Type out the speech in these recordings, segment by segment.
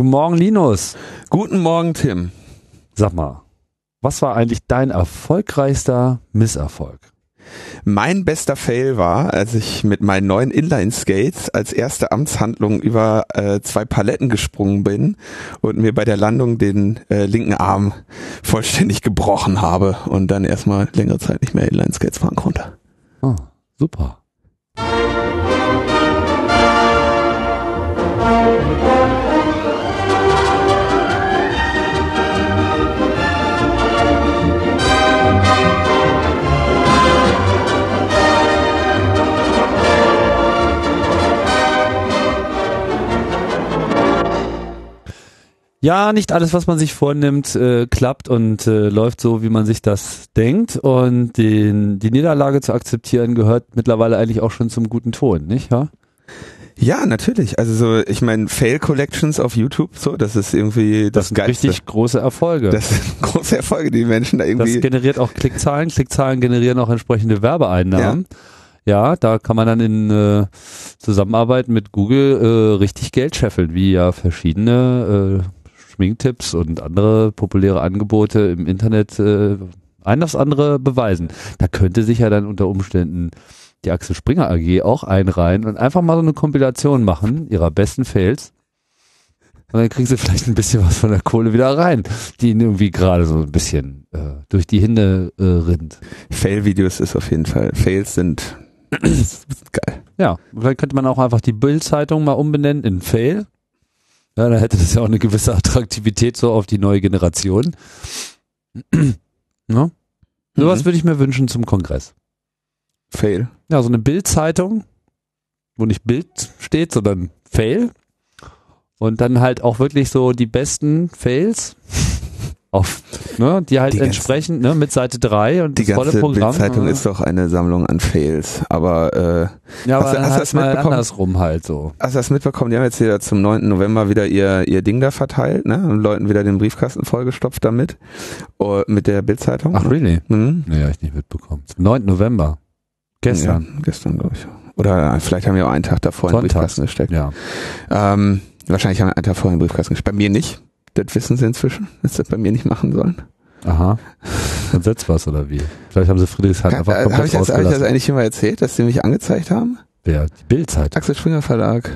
Guten Morgen, Linus. Guten Morgen, Tim. Sag mal, was war eigentlich dein erfolgreichster Misserfolg? Mein bester Fail war, als ich mit meinen neuen Inline-Skates als erste Amtshandlung über äh, zwei Paletten gesprungen bin und mir bei der Landung den äh, linken Arm vollständig gebrochen habe und dann erstmal längere Zeit nicht mehr Inline-Skates fahren konnte. Oh, super. Ja, nicht alles, was man sich vornimmt, äh, klappt und äh, läuft so, wie man sich das denkt. Und den, die Niederlage zu akzeptieren gehört mittlerweile eigentlich auch schon zum guten Ton, nicht? Ja, ja natürlich. Also so, ich meine, Fail Collections auf YouTube, so, das ist irgendwie das, das sind Geilste. richtig große Erfolge. Das sind große Erfolge, die Menschen da irgendwie. Das generiert auch Klickzahlen. Klickzahlen generieren auch entsprechende Werbeeinnahmen. Ja. ja da kann man dann in äh, Zusammenarbeit mit Google äh, richtig Geld scheffeln, wie ja verschiedene äh, Schminktipps und andere populäre Angebote im Internet äh, ein aufs andere beweisen. Da könnte sich ja dann unter Umständen die Axel Springer AG auch einreihen und einfach mal so eine Kompilation machen ihrer besten Fails. Und dann kriegen sie vielleicht ein bisschen was von der Kohle wieder rein, die ihnen irgendwie gerade so ein bisschen äh, durch die Hände äh, rinnt. Fail-Videos ist auf jeden Fall. Fails sind geil. Ja, vielleicht könnte man auch einfach die Bild-Zeitung mal umbenennen in Fail. Ja, dann hätte das ja auch eine gewisse Attraktivität so auf die neue Generation. ja? Sowas Mhm. würde ich mir wünschen zum Kongress. Fail. Ja, so eine Bild-Zeitung, wo nicht Bild steht, sondern Fail. Und dann halt auch wirklich so die besten Fails auf, ne, die halt Die ganze- entsprechend, ne, mit Seite 3 und Die das volle ganze Programm. Bildzeitung ja. ist doch eine Sammlung an Fails. Aber äh, ja, aber Hast du- dann hast du halt das mal mitbekommen? andersrum halt so. hast du das mitbekommen? Die haben jetzt wieder zum 9. November wieder ihr, ihr Ding da verteilt, ne? Und Leuten wieder den Briefkasten vollgestopft damit. Oh, mit der Bildzeitung. Ach, really? Mhm. Hab ich nicht mitbekommen. Zum 9. November. Gestern. Ja, gestern, glaube ich. Oder vielleicht haben wir auch einen Tag davor in den Sonntag. Briefkasten gesteckt. Ja. Ähm, wahrscheinlich haben wir einen Tag vorher in den Briefkasten gesteckt. Bei mir nicht. Das wissen sie inzwischen, dass sie das bei mir nicht machen sollen. Aha. Dann setzt was oder wie? Vielleicht haben sie Friedrichshain einfach Habe komplett ich, das- hab ich das eigentlich schon mal erzählt, dass sie mich angezeigt haben? Wer? Die Bildzeit. Axel Springer Verlag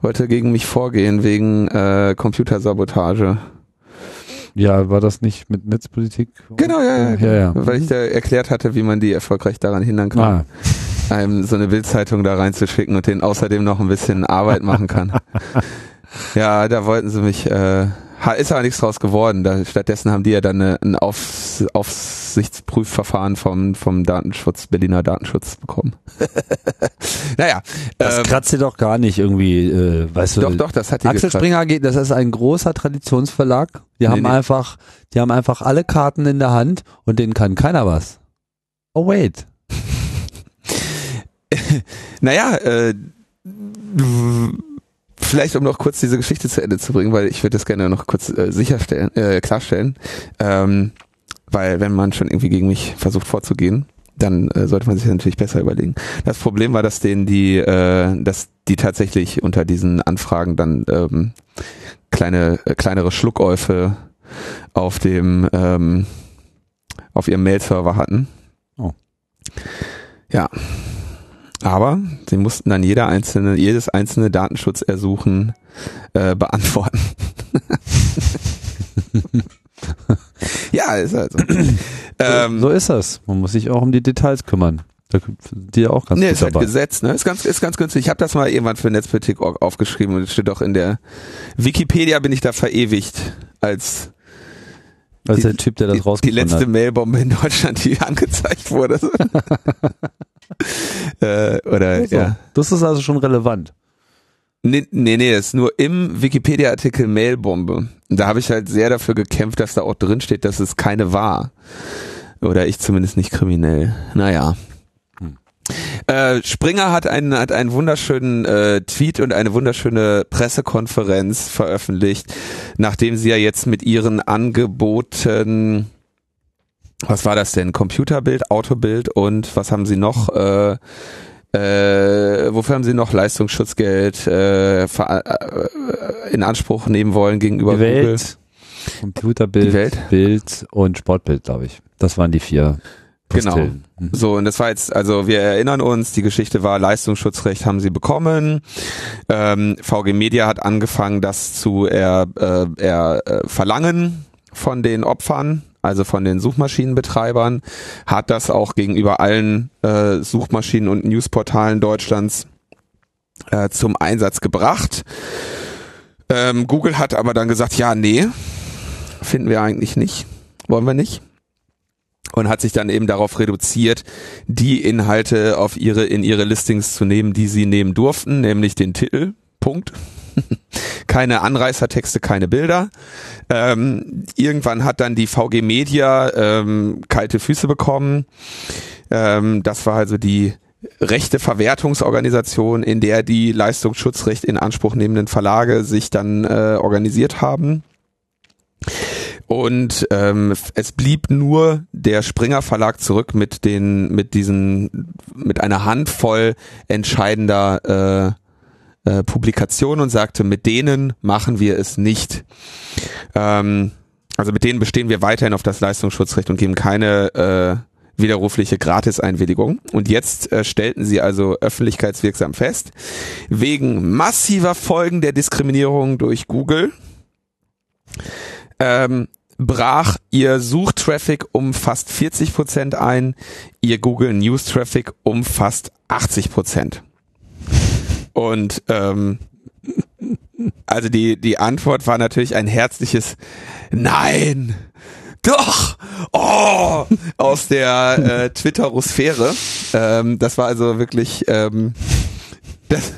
wollte gegen mich vorgehen wegen äh, Computersabotage. Ja, war das nicht mit Netzpolitik? Genau, ja, ja. Ja, ja. Weil ich da erklärt hatte, wie man die erfolgreich daran hindern kann, Ah, einem so eine Bildzeitung da reinzuschicken und denen außerdem noch ein bisschen Arbeit machen kann. ja, da wollten sie mich, äh, ist aber nichts draus geworden. Da, stattdessen haben die ja dann eine, ein Aufs, Aufsichtsprüfverfahren vom, vom Datenschutz, Berliner Datenschutz bekommen. naja, das ähm, kratzt dir doch gar nicht irgendwie, äh, weißt du. doch, doch, das hat die Axel gekratzt. Springer AG, das ist ein großer Traditionsverlag. Die Nee, haben nee. einfach, die haben einfach alle Karten in der Hand und denen kann keiner was. Oh wait. Naja, äh, vielleicht um noch kurz diese Geschichte zu Ende zu bringen, weil ich würde das gerne noch kurz äh, sicherstellen, äh, klarstellen, ähm, weil wenn man schon irgendwie gegen mich versucht vorzugehen, dann äh, sollte man sich das natürlich besser überlegen. Das Problem war, dass denen die, äh, dass die tatsächlich unter diesen Anfragen dann ähm, kleine, äh, kleinere Schluckäufe auf dem ähm, auf ihrem Mail-Server hatten. Oh. Ja. Aber sie mussten dann jeder einzelne, jedes einzelne Datenschutzersuchen äh, beantworten. ja, ist halt so. ähm, so ist das. Man muss sich auch um die Details kümmern. Da die ja auch ganz nee, ist halt dabei. Gesetz, ne? Ist ganz, ist ganz günstig. Ich habe das mal irgendwann für Netzpolitik.org aufgeschrieben und es steht auch in der Wikipedia bin ich da verewigt als Als die- der Typ, der das die, die rausgefunden letzte hat. Mailbombe in Deutschland, die angezeigt wurde. äh, oder So. ja. Das ist also schon relevant. Nee, nee, nee, ist nur im Wikipedia-Artikel Mailbombe. Da habe ich halt sehr dafür gekämpft, dass da auch drin steht, dass es keine war. Oder ich zumindest nicht kriminell. Naja. Hm. Äh, Springer hat einen, hat einen wunderschönen äh, Tweet und eine wunderschöne Pressekonferenz veröffentlicht, nachdem sie ja jetzt mit ihren Angeboten, was war das denn? Computerbild, Autobild und was haben sie noch? Äh, Äh, wofür haben Sie noch Leistungsschutzgeld äh, äh, in Anspruch nehmen wollen gegenüber Die Google? Welt, Computerbild, Welt? Bild und Sportbild, glaube ich. Das waren die vier. Genau. Postillen. Mhm. So, und das war jetzt, also wir erinnern uns, die Geschichte war, Leistungsschutzrecht haben sie bekommen. Ähm, VG Media hat angefangen, das zu er, äh, er, äh, verlangen von den Opfern, also von den Suchmaschinenbetreibern, hat das auch gegenüber allen äh, Suchmaschinen und Newsportalen Deutschlands äh, zum Einsatz gebracht. Ähm, Google hat aber dann gesagt, ja, nee, finden wir eigentlich nicht, wollen wir nicht und hat sich dann eben darauf reduziert, die Inhalte auf ihre in ihre Listings zu nehmen, die sie nehmen durften, nämlich den Titel. Punkt. keine Anreißertexte, keine Bilder. Ähm, irgendwann hat dann die VG Media ähm, kalte Füße bekommen. Ähm, das war also die rechte Verwertungsorganisation, in der die Leistungsschutzrecht in Anspruch nehmenden Verlage sich dann äh, organisiert haben. Und ähm, es blieb nur der Springer Verlag zurück mit den, mit diesen, mit einer Handvoll entscheidender äh, äh, Publikationen und sagte, mit denen machen wir es nicht. Ähm, also mit denen bestehen wir weiterhin auf das Leistungsschutzrecht und geben keine äh, widerrufliche Gratiseinwilligung. Und jetzt äh, stellten sie also öffentlichkeitswirksam fest, wegen massiver Folgen der Diskriminierung durch Google ähm, brach ihr Suchtraffic um fast 40 Prozent ein, ihr Google News Traffic um fast 80 Prozent. Und ähm, also die die Antwort war natürlich ein herzliches Nein, doch, oh, aus der äh, Twitter-Sphäre. Ähm, das war also wirklich ähm, das,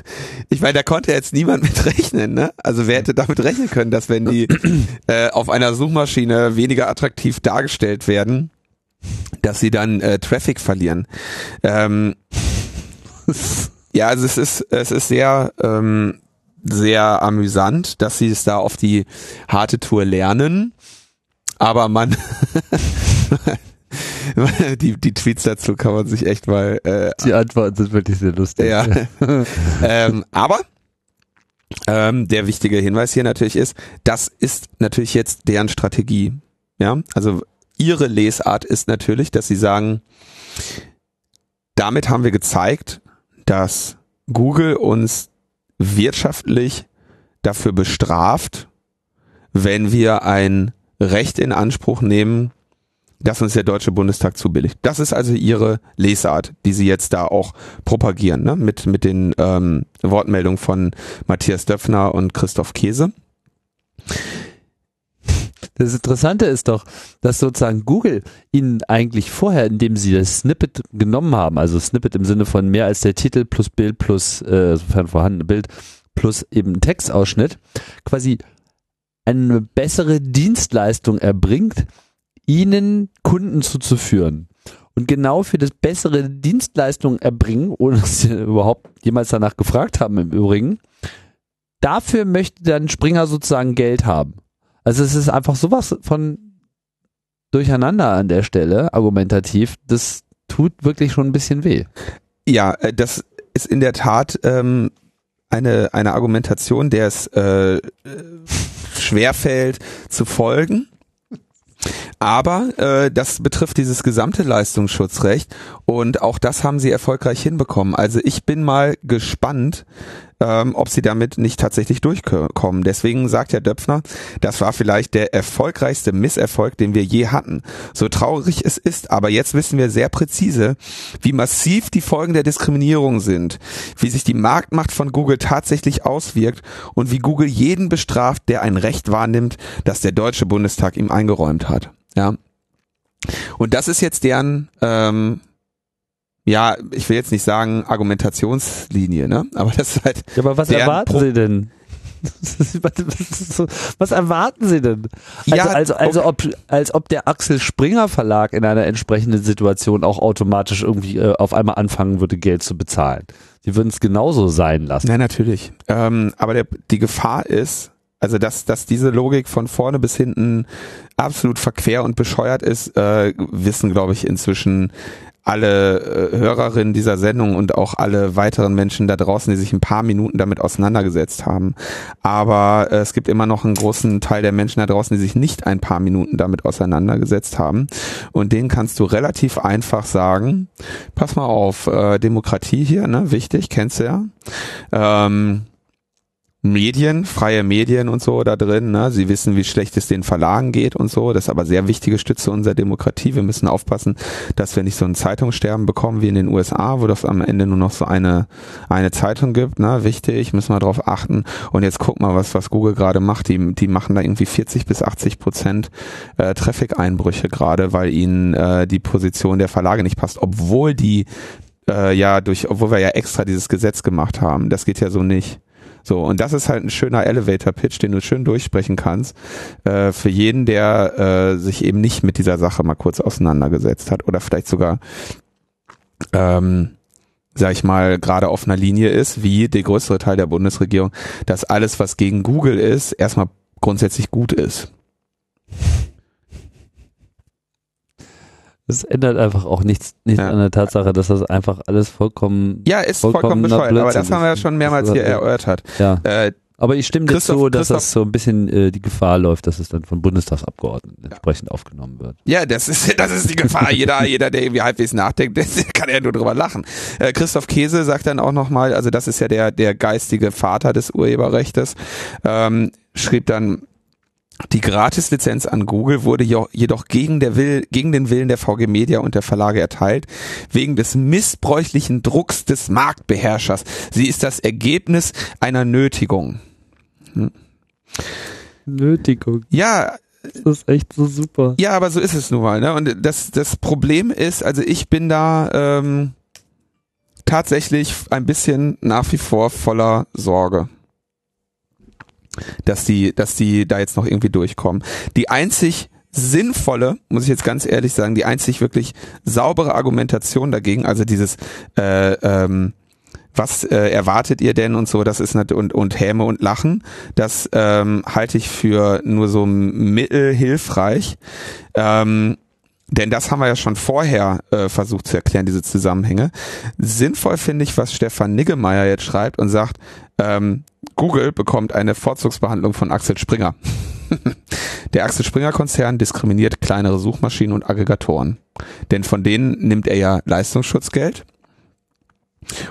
ich meine, da konnte jetzt niemand mit rechnen, ne? Also wer hätte damit rechnen können, dass wenn die äh, auf einer Suchmaschine weniger attraktiv dargestellt werden, dass sie dann äh, Traffic verlieren. Ähm, ja, also es ist es ist sehr ähm, sehr amüsant, dass sie es da auf die harte Tour lernen, aber man die, die Tweets dazu kann man sich echt mal äh, Die Antworten sind wirklich sehr lustig. ja. ähm, aber ähm, der wichtige Hinweis hier natürlich ist, das ist natürlich jetzt deren Strategie. Ja, also ihre Lesart ist natürlich, dass sie sagen, damit haben wir gezeigt, dass Google uns wirtschaftlich dafür bestraft, wenn wir ein Recht in Anspruch nehmen, das uns der Deutsche Bundestag zubilligt. Das ist also ihre Lesart, die sie jetzt da auch propagieren, ne? mit, mit den ähm, Wortmeldungen von Matthias Döpfner und Christoph Käse. Das Interessante ist doch, dass sozusagen Google ihnen eigentlich vorher, indem sie das Snippet genommen haben, also Snippet im Sinne von mehr als der Titel plus Bild plus, äh, sofern vorhandene Bild, plus eben Textausschnitt, quasi eine bessere Dienstleistung erbringt, ihnen Kunden zuzuführen. Und genau für das bessere Dienstleistung erbringen, ohne dass sie überhaupt jemals danach gefragt haben im Übrigen, dafür möchte dann Springer sozusagen Geld haben. Also es ist einfach sowas von durcheinander an der Stelle, argumentativ, das tut wirklich schon ein bisschen weh. Ja, äh, das ist in der Tat ähm, eine, eine Argumentation, der es äh, äh, schwerfällt zu folgen. Aber äh, das betrifft dieses gesamte Leistungsschutzrecht und auch das haben sie erfolgreich hinbekommen. Also ich bin mal gespannt, ähm, ob sie damit nicht tatsächlich durchkommen. Deswegen sagt Herr Döpfner, das war vielleicht der erfolgreichste Misserfolg, den wir je hatten. So traurig es ist, aber jetzt wissen wir sehr präzise, wie massiv die Folgen der Diskriminierung sind, wie sich die Marktmacht von Google tatsächlich auswirkt und wie Google jeden bestraft, der ein Recht wahrnimmt, das der Deutsche Bundestag ihm eingeräumt hat. Ja. Und das ist jetzt deren ähm, ja, ich will jetzt nicht sagen Argumentationslinie, ne? Aber das ist halt. Ja, aber was erwarten Pro- Sie denn? was erwarten Sie denn? Also, Ja, also, also ob, als ob der Axel Springer Verlag in einer entsprechenden Situation auch automatisch irgendwie äh, auf einmal anfangen würde, Geld zu bezahlen. Sie würden es genauso sein lassen. Nein, natürlich. Ähm, aber der, die Gefahr ist, also dass, dass diese Logik von vorne bis hinten absolut verquer und bescheuert ist, äh, wissen, glaube ich, inzwischen alle äh, Hörerinnen dieser Sendung und auch alle weiteren Menschen da draußen, die sich ein paar Minuten damit auseinandergesetzt haben. Aber äh, es gibt immer noch einen großen Teil der Menschen da draußen, die sich nicht ein paar Minuten damit auseinandergesetzt haben. Und denen kannst du relativ einfach sagen, pass mal auf, äh, Demokratie hier, ne, wichtig, kennst du ja. Ähm, Medien, freie Medien und so da drin. Ne? Sie wissen, wie schlecht es den Verlagen geht und so. Das ist aber sehr wichtige Stütze unserer Demokratie. Wir müssen aufpassen, dass wir nicht so ein Zeitungssterben bekommen wie in den USA, wo das am Ende nur noch so eine eine Zeitung gibt. Ne? Wichtig, müssen wir darauf achten. Und jetzt guck mal, was was Google gerade macht. Die die machen da irgendwie 40 bis 80 Prozent äh, Traffic-Einbrüche gerade, weil ihnen äh, die Position der Verlage nicht passt, obwohl die äh, ja durch, obwohl wir ja extra dieses Gesetz gemacht haben. Das geht ja so nicht. So, und das ist halt ein schöner Elevator-Pitch, den du schön durchsprechen kannst, äh, für jeden, der äh, sich eben nicht mit dieser Sache mal kurz auseinandergesetzt hat oder vielleicht sogar, ähm, sag ich mal, gerade auf einer Linie ist, wie der größere Teil der Bundesregierung, dass alles, was gegen Google ist, erstmal grundsätzlich gut ist. Das ändert einfach auch nichts, nichts Ja. an der Tatsache, dass das einfach alles vollkommen. Ja, ist vollkommen bescheuert, aber das haben wir ja schon mehrmals hier ist- erörtert. Ja. Äh, Aber ich stimme dir Christoph- zu, dass Christoph- das so ein bisschen äh, die Gefahr läuft, dass es dann von Bundestagsabgeordneten entsprechend aufgenommen wird. Ja, das ist, das ist die Gefahr. Jeder, jeder, der irgendwie halbwegs nachdenkt, der kann ja nur drüber lachen. Äh, Christoph Käse sagt dann auch nochmal, also das ist ja der, der geistige Vater des Urheberrechtes, ähm, schrieb dann, die Gratislizenz an Google wurde jedoch gegen, Will, gegen den Willen der VG Media und der Verlage erteilt, wegen des missbräuchlichen Drucks des Marktbeherrschers. Sie ist das Ergebnis einer Nötigung. Nötigung. Ja, Das ist echt so super. Ja, aber so ist es nun mal. Ne? Und das, das Problem ist, also ich bin da ähm, tatsächlich ein bisschen nach wie vor voller Sorge, dass die, dass die da jetzt noch irgendwie durchkommen. Die einzig sinnvolle, muss ich jetzt ganz ehrlich sagen, die einzig wirklich saubere Argumentation dagegen, also dieses äh, ähm, was äh, erwartet ihr denn und so, das ist nat und und Häme und Lachen, das ähm, halte ich für nur so mittelhilfreich. Ähm, denn das haben wir ja schon vorher äh, versucht zu erklären, diese Zusammenhänge. Sinnvoll finde ich, was Stefan Niggemeier jetzt schreibt und sagt, ähm, Google bekommt eine Vorzugsbehandlung von Axel Springer. Der Axel Springer Konzern diskriminiert kleinere Suchmaschinen und Aggregatoren. Denn von denen nimmt er ja Leistungsschutzgeld.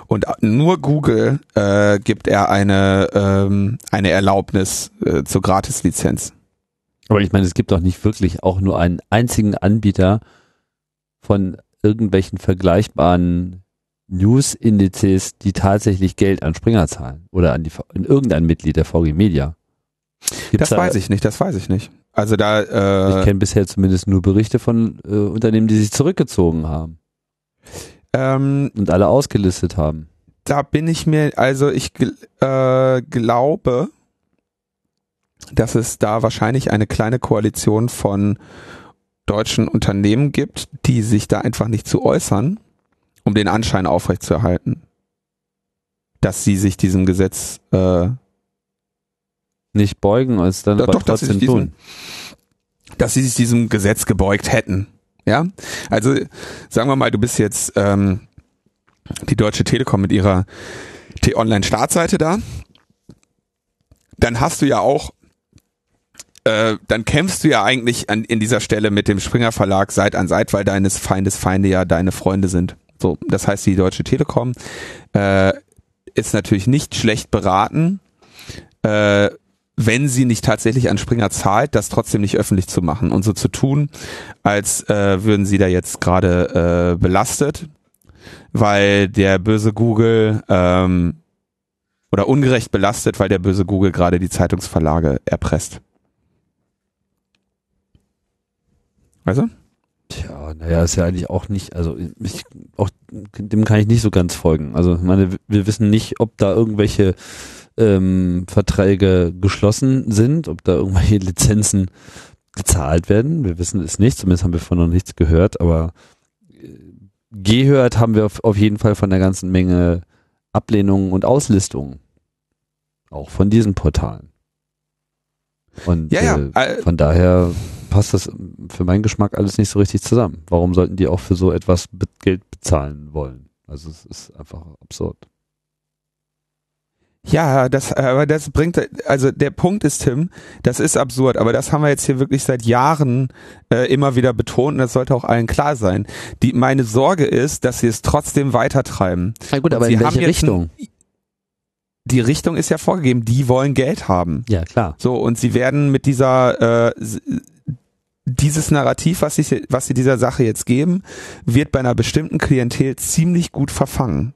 Und nur Google äh, gibt er eine, ähm, eine Erlaubnis äh, zur Gratislizenz. Aber ich meine, es gibt doch nicht wirklich auch nur einen einzigen Anbieter von irgendwelchen vergleichbaren News-Indizes, die tatsächlich Geld an Springer zahlen oder an, die, an irgendein Mitglied der VG Media. Gibt's Das da- weiß ich nicht, das weiß ich nicht. Also da, äh, Ich kenne bisher zumindest nur Berichte von äh, Unternehmen, die sich zurückgezogen haben ähm, und alle ausgelistet haben. da bin ich mir, also ich äh, glaube, dass es da wahrscheinlich eine kleine Koalition von deutschen Unternehmen gibt, die sich da einfach nicht zu äußern, um den Anschein aufrechtzuerhalten, dass sie sich diesem Gesetz äh, Nicht beugen, als dann Doch, aber doch, dass sie diesem, dass sie sich diesem Gesetz gebeugt hätten. Ja, also sagen wir mal, du bist jetzt ähm, die Deutsche Telekom mit ihrer T-Online-Startseite da, dann hast du ja auch, äh, dann kämpfst du ja eigentlich an, in dieser Stelle mit dem Springer Verlag Seit an Seit, weil deines Feindes Feinde ja deine Freunde sind. So, das heißt, die Deutsche Telekom äh, ist natürlich nicht schlecht beraten, äh, wenn sie nicht tatsächlich an Springer zahlt, das trotzdem nicht öffentlich zu machen und so zu tun, als äh, würden sie da jetzt gerade äh, belastet, weil der böse Google ähm, oder ungerecht belastet, weil der böse Google gerade die Zeitungsverlage erpresst. Also? Tja, naja, ist ja eigentlich auch nicht, also ich, auch dem kann ich nicht so ganz folgen. Also ich meine, wir wissen nicht, ob da irgendwelche ähm, Verträge geschlossen sind, ob da irgendwelche Lizenzen gezahlt werden. Wir wissen es nicht, zumindest haben wir von noch nichts gehört, aber äh, gehört haben wir auf, auf jeden Fall von der ganzen Menge Ablehnungen und Auslistungen. Auch von diesen Portalen. Und Ja, ja, äh, äh, von daher passt das für meinen Geschmack alles nicht so richtig zusammen. Warum sollten die auch für so etwas Geld bezahlen wollen? Also es ist einfach absurd. Ja, das, aber das bringt, also der Punkt ist, Tim, das ist absurd, aber das haben wir jetzt hier wirklich seit Jahren äh, immer wieder betont und das sollte auch allen klar sein. Die, meine Sorge ist, dass sie es trotzdem weitertreiben. Na gut, Und aber sie in haben welche Richtung? Ein, die Richtung ist ja vorgegeben, die wollen Geld haben. Ja, klar. So, und sie werden mit dieser, äh, dieses Narrativ, was sie, was sie dieser Sache jetzt geben, wird bei einer bestimmten Klientel ziemlich gut verfangen.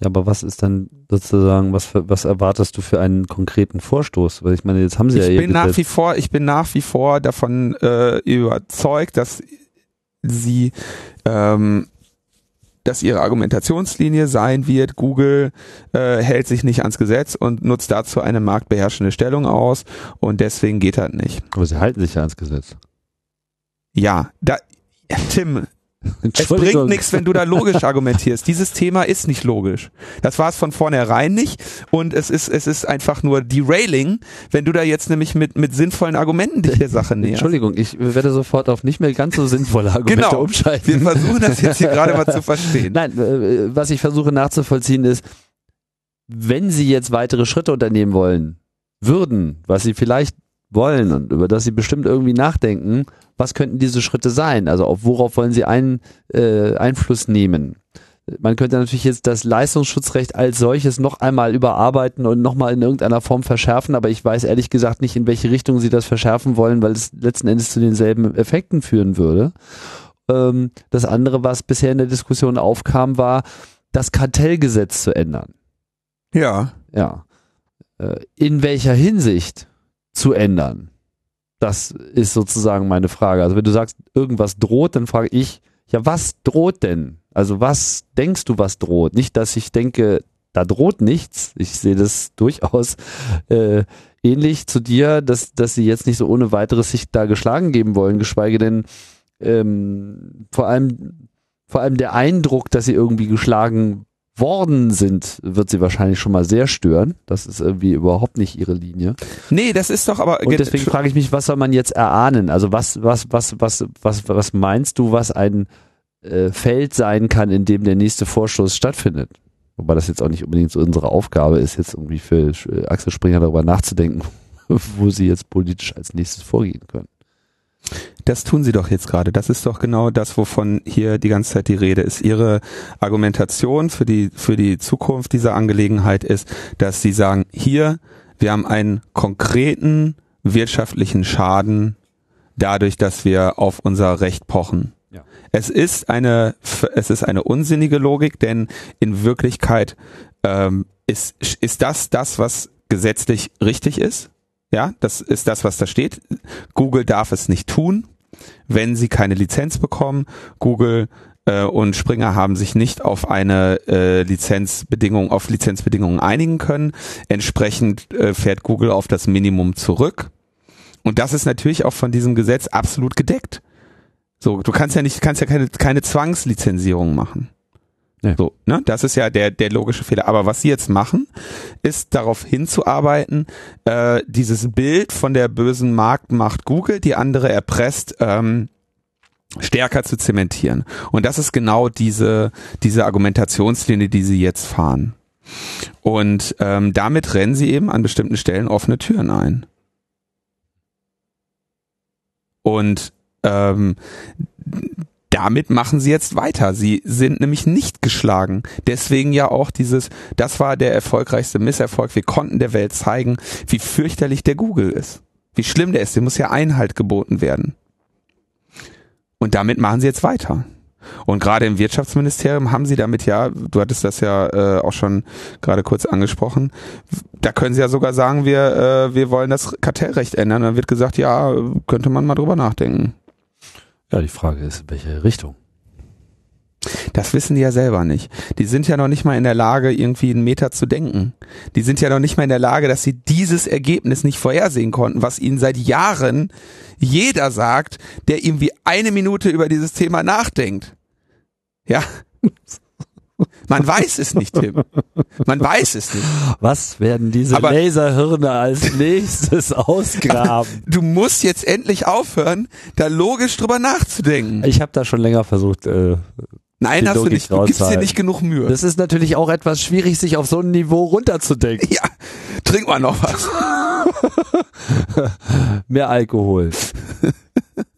Ja, aber was ist dann sozusagen, was, was erwartest du für einen konkreten Vorstoß? Weil ich meine, jetzt haben sie ja ich ihr bin nach wie vor, ich bin nach wie vor davon äh, überzeugt, dass sie, ähm, dass ihre Argumentationslinie sein wird, Google äh, hält sich nicht ans Gesetz und nutzt dazu eine marktbeherrschende Stellung aus und deswegen geht das nicht. Aber sie halten sich ja ans Gesetz. Ja, da, Tim, es bringt nichts, wenn du da logisch argumentierst. Dieses Thema ist nicht logisch. Das war es von vornherein nicht und es ist, es ist einfach nur derailing, wenn du da jetzt nämlich mit, mit sinnvollen Argumenten dich der Sache näherst. Entschuldigung, ich werde sofort auf nicht mehr ganz so sinnvolle Argumente Genau. umschalten. Wir versuchen das jetzt hier gerade mal zu verstehen. Nein, äh, was ich versuche nachzuvollziehen ist, wenn Sie jetzt weitere Schritte unternehmen wollen, würden, was Sie vielleicht wollen und über das Sie bestimmt irgendwie nachdenken, was könnten diese Schritte sein? Also auf worauf wollen Sie ein, äh, Einfluss nehmen? Man könnte natürlich jetzt das Leistungsschutzrecht als solches noch einmal überarbeiten und nochmal in irgendeiner Form verschärfen, aber ich weiß ehrlich gesagt nicht, in welche Richtung Sie das verschärfen wollen, weil es letzten Endes zu denselben Effekten führen würde. Ähm, das andere, was bisher in der Diskussion aufkam, war, das Kartellgesetz zu ändern. Ja. Ja. Äh, in welcher Hinsicht zu ändern? Das ist sozusagen meine Frage. Also wenn du sagst, irgendwas droht, dann frage ich, ja, was droht denn? Also was denkst du, was droht? Nicht, dass ich denke, da droht nichts. Ich sehe das durchaus äh, ähnlich zu dir, dass, dass sie jetzt nicht so ohne weiteres sich da geschlagen geben wollen, geschweige denn ähm, vor allem vor allem der Eindruck, dass sie irgendwie geschlagen worden sind, wird sie wahrscheinlich schon mal sehr stören. Das ist irgendwie überhaupt nicht ihre Linie. Nee, das ist doch aber. Und deswegen frage ich mich, was soll man jetzt erahnen? Also was, was, was, was, was, was meinst du, was ein äh, Feld sein kann, in dem der nächste Vorstoß stattfindet? Wobei das jetzt auch nicht unbedingt so unsere Aufgabe ist, jetzt irgendwie für äh, Axel Springer darüber nachzudenken, wo sie jetzt politisch als nächstes vorgehen können. Das tun sie doch jetzt gerade. Das ist doch genau das, wovon hier die ganze Zeit die Rede ist. Ihre Argumentation für die, für die Zukunft dieser Angelegenheit ist, dass sie sagen, hier, wir haben einen konkreten wirtschaftlichen Schaden dadurch, dass wir auf unser Recht pochen. Ja. Es ist eine, es ist eine unsinnige Logik, denn in Wirklichkeit ähm, ist, ist das das, was gesetzlich richtig ist. Ja, das ist das, was da steht. Google darf es nicht tun, wenn sie keine Lizenz bekommen. Google äh, und Springer haben sich nicht auf eine äh, Lizenzbedingung, auf Lizenzbedingungen einigen können. Entsprechend äh, fährt Google auf das Minimum zurück. Und das ist natürlich auch von diesem Gesetz absolut gedeckt. So, du kannst ja nicht, kannst ja keine, keine Zwangslizenzierung machen. Nee. So, ne? Das ist ja der, der logische Fehler. Aber was sie jetzt machen, ist darauf hinzuarbeiten, äh, dieses Bild von der bösen Marktmacht Google, die andere erpresst, ähm, stärker zu zementieren. Und das ist genau diese, diese Argumentationslinie, die sie jetzt fahren. Und ähm, damit rennen sie eben an bestimmten Stellen offene Türen ein. Und ähm, damit machen sie jetzt weiter. Sie sind nämlich nicht geschlagen. Deswegen ja auch dieses, das war der erfolgreichste Misserfolg. Wir konnten der Welt zeigen, wie fürchterlich der Google ist. Wie schlimm der ist. Dem muss ja Einhalt geboten werden. Und damit machen sie jetzt weiter. Und gerade im Wirtschaftsministerium haben sie damit ja, du hattest das ja äh, auch schon gerade kurz angesprochen, da können sie ja sogar sagen, wir, äh, wir wollen das Kartellrecht ändern. Dann wird gesagt, ja, könnte man mal drüber nachdenken. Ja, die Frage ist, in welche Richtung? Das wissen die ja selber nicht. Die sind ja noch nicht mal in der Lage, irgendwie einen Meter zu denken. Die sind ja noch nicht mal in der Lage, dass sie dieses Ergebnis nicht vorhersehen konnten, was ihnen seit Jahren jeder sagt, der irgendwie eine Minute über dieses Thema nachdenkt. Ja. Man weiß es nicht, Tim. Man weiß es nicht. Was werden diese Aber- Laserhirne als nächstes ausgraben? Du musst jetzt endlich aufhören, da logisch drüber nachzudenken. Ich habe da schon länger versucht. Äh, Nein, hast du Logik nicht. Du gibst dir nicht genug Mühe. das ist natürlich auch etwas schwierig, sich auf so ein Niveau runterzudenken. ja, trink mal noch was. Mehr Alkohol.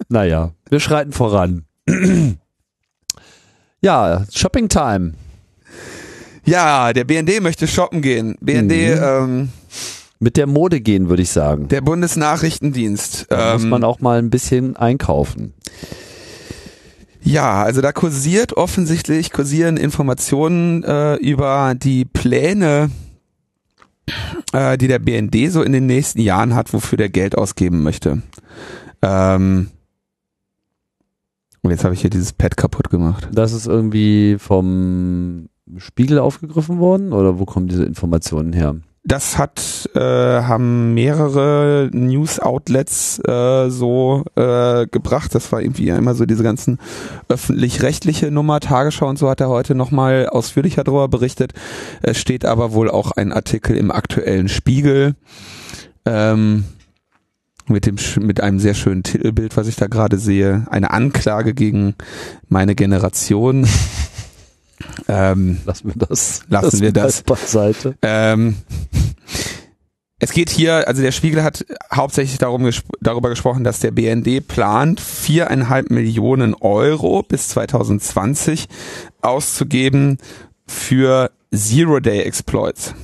naja, wir schreiten voran. ja, Shopping Time. Ja, der BND möchte shoppen gehen. BND, Mhm. ähm, Mit der Mode gehen, würde ich sagen. der Bundesnachrichtendienst. Da muss ähm, man auch mal ein bisschen einkaufen. Ja, also da kursiert offensichtlich kursieren Informationen äh, über die Pläne, äh, die der BND so in den nächsten Jahren hat, wofür der Geld ausgeben möchte. Ähm, und jetzt habe ich hier dieses Pad kaputt gemacht. Das ist irgendwie vom Spiegel aufgegriffen worden oder wo kommen diese Informationen her? Das hat äh, haben mehrere News-Outlets äh, so äh, gebracht. Das war irgendwie immer so diese ganzen öffentlich-rechtliche Nummer. Tagesschau und so hat er heute nochmal ausführlicher darüber berichtet. Es steht aber wohl auch ein Artikel im aktuellen Spiegel ähm, mit dem mit einem sehr schönen Titelbild, was ich da gerade sehe. Eine Anklage gegen meine Generation. ähm, Lassen wir das. Lassen wir mal das. Beiseite. ähm, es geht hier, also der Spiegel hat hauptsächlich darum gesp darüber gesprochen, dass der BND plant, viereinhalb Millionen Euro bis 2020 auszugeben für Zero-Day-Exploits.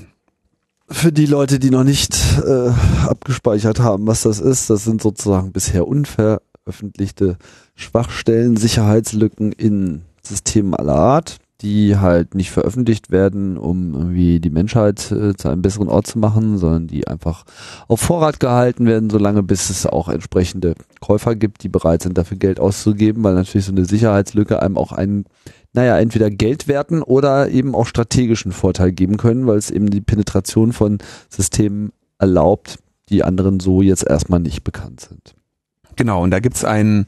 Für die Leute, die noch nicht äh, abgespeichert haben, was das ist, das sind sozusagen bisher unveröffentlichte Schwachstellen, Sicherheitslücken in Systemen aller Art, die halt nicht veröffentlicht werden, um irgendwie die Menschheit äh, zu einem besseren Ort zu machen, sondern die einfach auf Vorrat gehalten werden, solange bis es auch entsprechende Käufer gibt, die bereit sind, dafür Geld auszugeben, weil natürlich so eine Sicherheitslücke einem auch einen naja, entweder Geldwerten oder eben auch strategischen Vorteil geben können, weil es eben die Penetration von Systemen erlaubt, die anderen so jetzt erstmal nicht bekannt sind. Genau, und da gibt's einen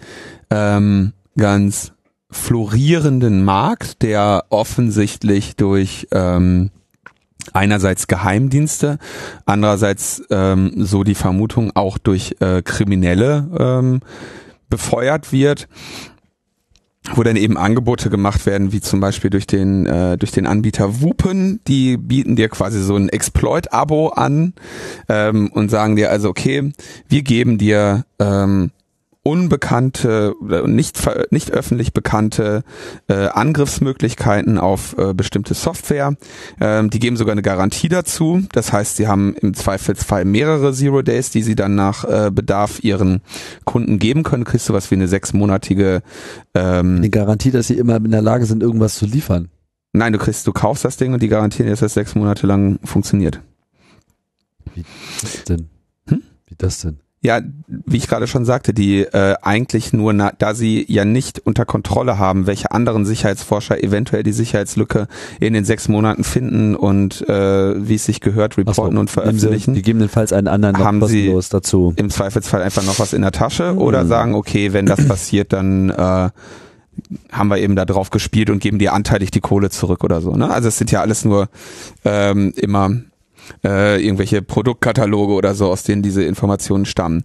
ähm, ganz florierenden Markt, der offensichtlich durch ähm, einerseits Geheimdienste, andererseits ähm, so die Vermutung auch durch äh, Kriminelle ähm, befeuert wird wo dann eben Angebote gemacht werden, wie zum Beispiel durch den äh, durch den Anbieter Wupen, die bieten dir quasi so ein Exploit-Abo an ähm, und sagen dir also okay, wir geben dir ähm, unbekannte nicht nicht öffentlich bekannte äh, Angriffsmöglichkeiten auf äh, bestimmte Software. Ähm, die geben sogar eine Garantie dazu. Das heißt, sie haben im Zweifelsfall mehrere Zero Days, die sie dann nach äh, Bedarf ihren Kunden geben können. Kriegst du was wie eine sechsmonatige ähm, Eine Garantie, dass sie immer in der Lage sind, irgendwas zu liefern. Nein, du kriegst, du kaufst das Ding und die garantieren, dass das sechs Monate lang funktioniert. Wie das denn? Hm? Wie das denn? Ja, wie ich gerade schon sagte, die äh, eigentlich nur, na, da sie ja nicht unter Kontrolle haben, welche anderen Sicherheitsforscher eventuell die Sicherheitslücke in den sechs Monaten finden und äh, wie es sich gehört, reporten so, und veröffentlichen. Sie gegebenenfalls einen anderen noch Haben Sie- kostenlos dazu. Im Zweifelsfall einfach noch was in der Tasche Hm. oder sagen, okay, wenn das passiert, dann äh, haben wir eben da drauf gespielt und geben dir anteilig die Kohle zurück oder so. Ne? Also es sind ja alles nur ähm, immer äh, irgendwelche Produktkataloge oder so, aus denen diese Informationen stammen.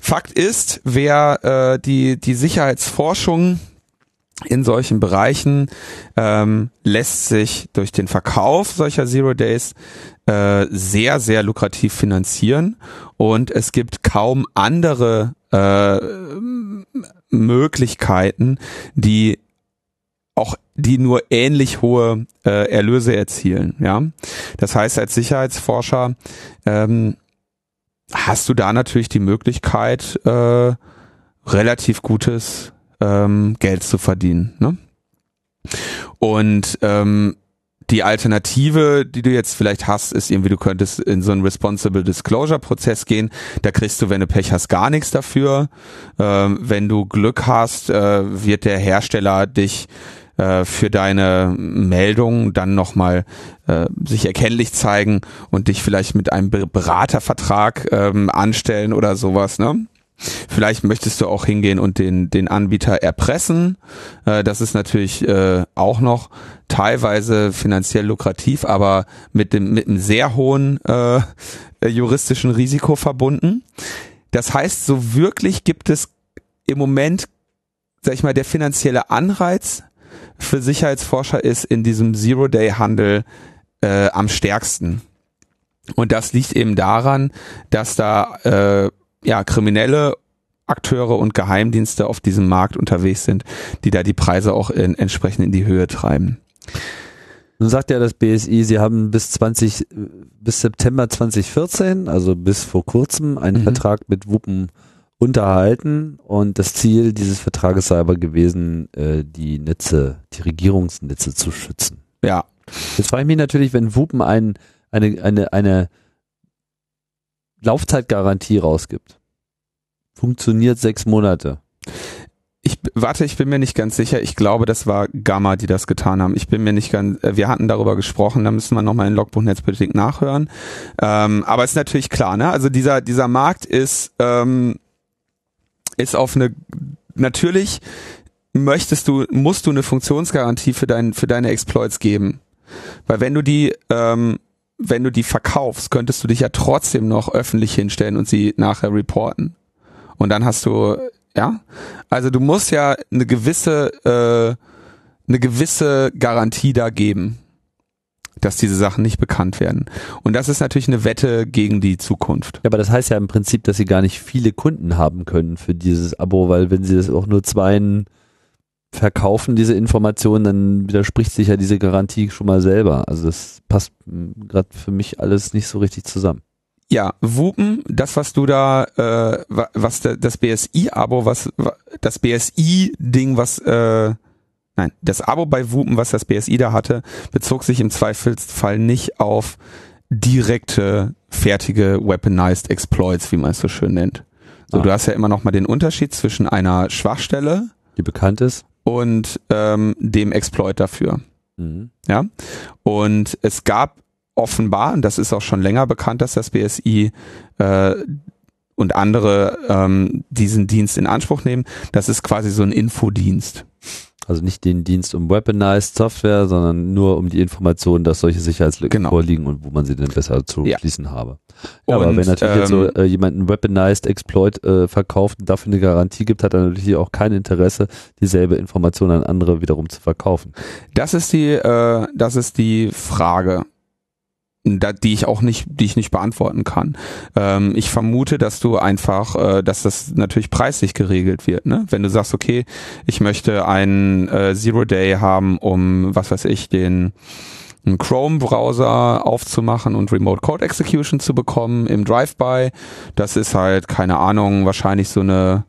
Fakt ist, wer äh, die, die Sicherheitsforschung in solchen Bereichen ähm, lässt sich durch den Verkauf solcher Zero Days äh, sehr, sehr lukrativ finanzieren und es gibt kaum andere äh, Möglichkeiten, die auch die nur ähnlich hohe äh, Erlöse erzielen. Ja, das heißt als Sicherheitsforscher ähm, hast du da natürlich die Möglichkeit äh, relativ gutes ähm, Geld zu verdienen. Ne? Und ähm, die Alternative, die du jetzt vielleicht hast, ist irgendwie, du könntest in so einen Responsible Disclosure Prozess gehen. Da kriegst du, wenn du Pech hast, gar nichts dafür. Ähm, wenn du Glück hast, äh, wird der Hersteller dich äh, für deine Meldung dann nochmal äh, sich erkennlich zeigen und dich vielleicht mit einem Be- Beratervertrag ähm, anstellen oder sowas. Ne? Vielleicht möchtest du auch hingehen und den, den Anbieter erpressen. Äh, das ist natürlich äh, auch noch teilweise finanziell lukrativ, aber mit dem, mit einem sehr hohen äh, juristischen Risiko verbunden. Das heißt, so wirklich gibt es im Moment, sag ich mal, der finanzielle Anreiz für Sicherheitsforscher ist in diesem Zero-Day-Handel äh, am stärksten. Und das liegt eben daran, dass da äh, ja kriminelle Akteure und Geheimdienste auf diesem Markt unterwegs sind, die da die Preise auch in, entsprechend in die Höhe treiben. Nun sagt ja das BSI, sie haben bis 20, bis September 2014, also bis vor kurzem, einen mhm. Vertrag mit Wuppen unterhalten und das Ziel dieses Vertrages sei aber gewesen, äh, die Netze, die Regierungsnetze zu schützen. Ja. Jetzt frage ich mich natürlich, wenn Wuppen ein, eine, eine, eine Laufzeitgarantie rausgibt, funktioniert sechs Monate. Ich warte, ich bin mir nicht ganz sicher. Ich glaube, das war Gamma, die das getan haben. Ich bin mir nicht ganz. Äh, wir hatten darüber gesprochen. Da müssen wir nochmal in Logbuch Netzpolitik nachhören. Ähm, aber ist natürlich klar, ne? Also dieser dieser Markt ist ähm, ist auf eine natürlich möchtest du musst du eine Funktionsgarantie für dein für deine Exploits geben, weil wenn du die ähm, wenn du die verkaufst, könntest du dich ja trotzdem noch öffentlich hinstellen und sie nachher reporten. Und dann hast du, ja, also du musst ja eine gewisse, äh, eine gewisse Garantie da geben, dass diese Sachen nicht bekannt werden. Und das ist natürlich eine Wette gegen die Zukunft. Ja, aber das heißt ja im Prinzip, dass sie gar nicht viele Kunden haben können für dieses Abo, weil wenn sie das auch nur zweien verkaufen, diese Informationen, dann widerspricht sich ja diese Garantie schon mal selber. Also das passt gerade für mich alles nicht so richtig zusammen. Ja, Wupen, das was du da, äh, was das BSI-Abo, was das BSI-Ding, was äh, nein, das Abo bei Wupen, was das BSI da hatte, bezog sich im Zweifelsfall nicht auf direkte, fertige Weaponized Exploits, wie man es so schön nennt. So, ah. du hast ja immer noch mal den Unterschied zwischen einer Schwachstelle, die bekannt ist, und ähm, dem Exploit dafür. Mhm. Ja. Und es gab offenbar, und das ist auch schon länger bekannt, dass das BSI äh, und andere ähm, diesen Dienst in Anspruch nehmen. Das ist quasi so ein Infodienst. Also nicht den Dienst um Weaponized Software, sondern nur um die Informationen, dass solche Sicherheitslücken genau. vorliegen und wo man sie denn besser zu ja. schließen habe. Ja, aber wenn natürlich ähm, jetzt so ähm, äh, jemand einen Weaponized Exploit äh, verkauft und dafür eine Garantie gibt, hat er natürlich auch kein Interesse, dieselbe Information an andere wiederum zu verkaufen. Das ist die, äh, das ist die Frage da, die ich auch nicht, die ich nicht beantworten kann. Ähm, ich vermute, dass du einfach, äh, dass das natürlich preislich geregelt wird. Ne? Wenn du sagst, okay, ich möchte einen äh, Zero Day haben, um was weiß ich, den Chrome-Browser aufzumachen und Remote Code Execution zu bekommen im Drive-by. Das ist halt, keine Ahnung, wahrscheinlich so eine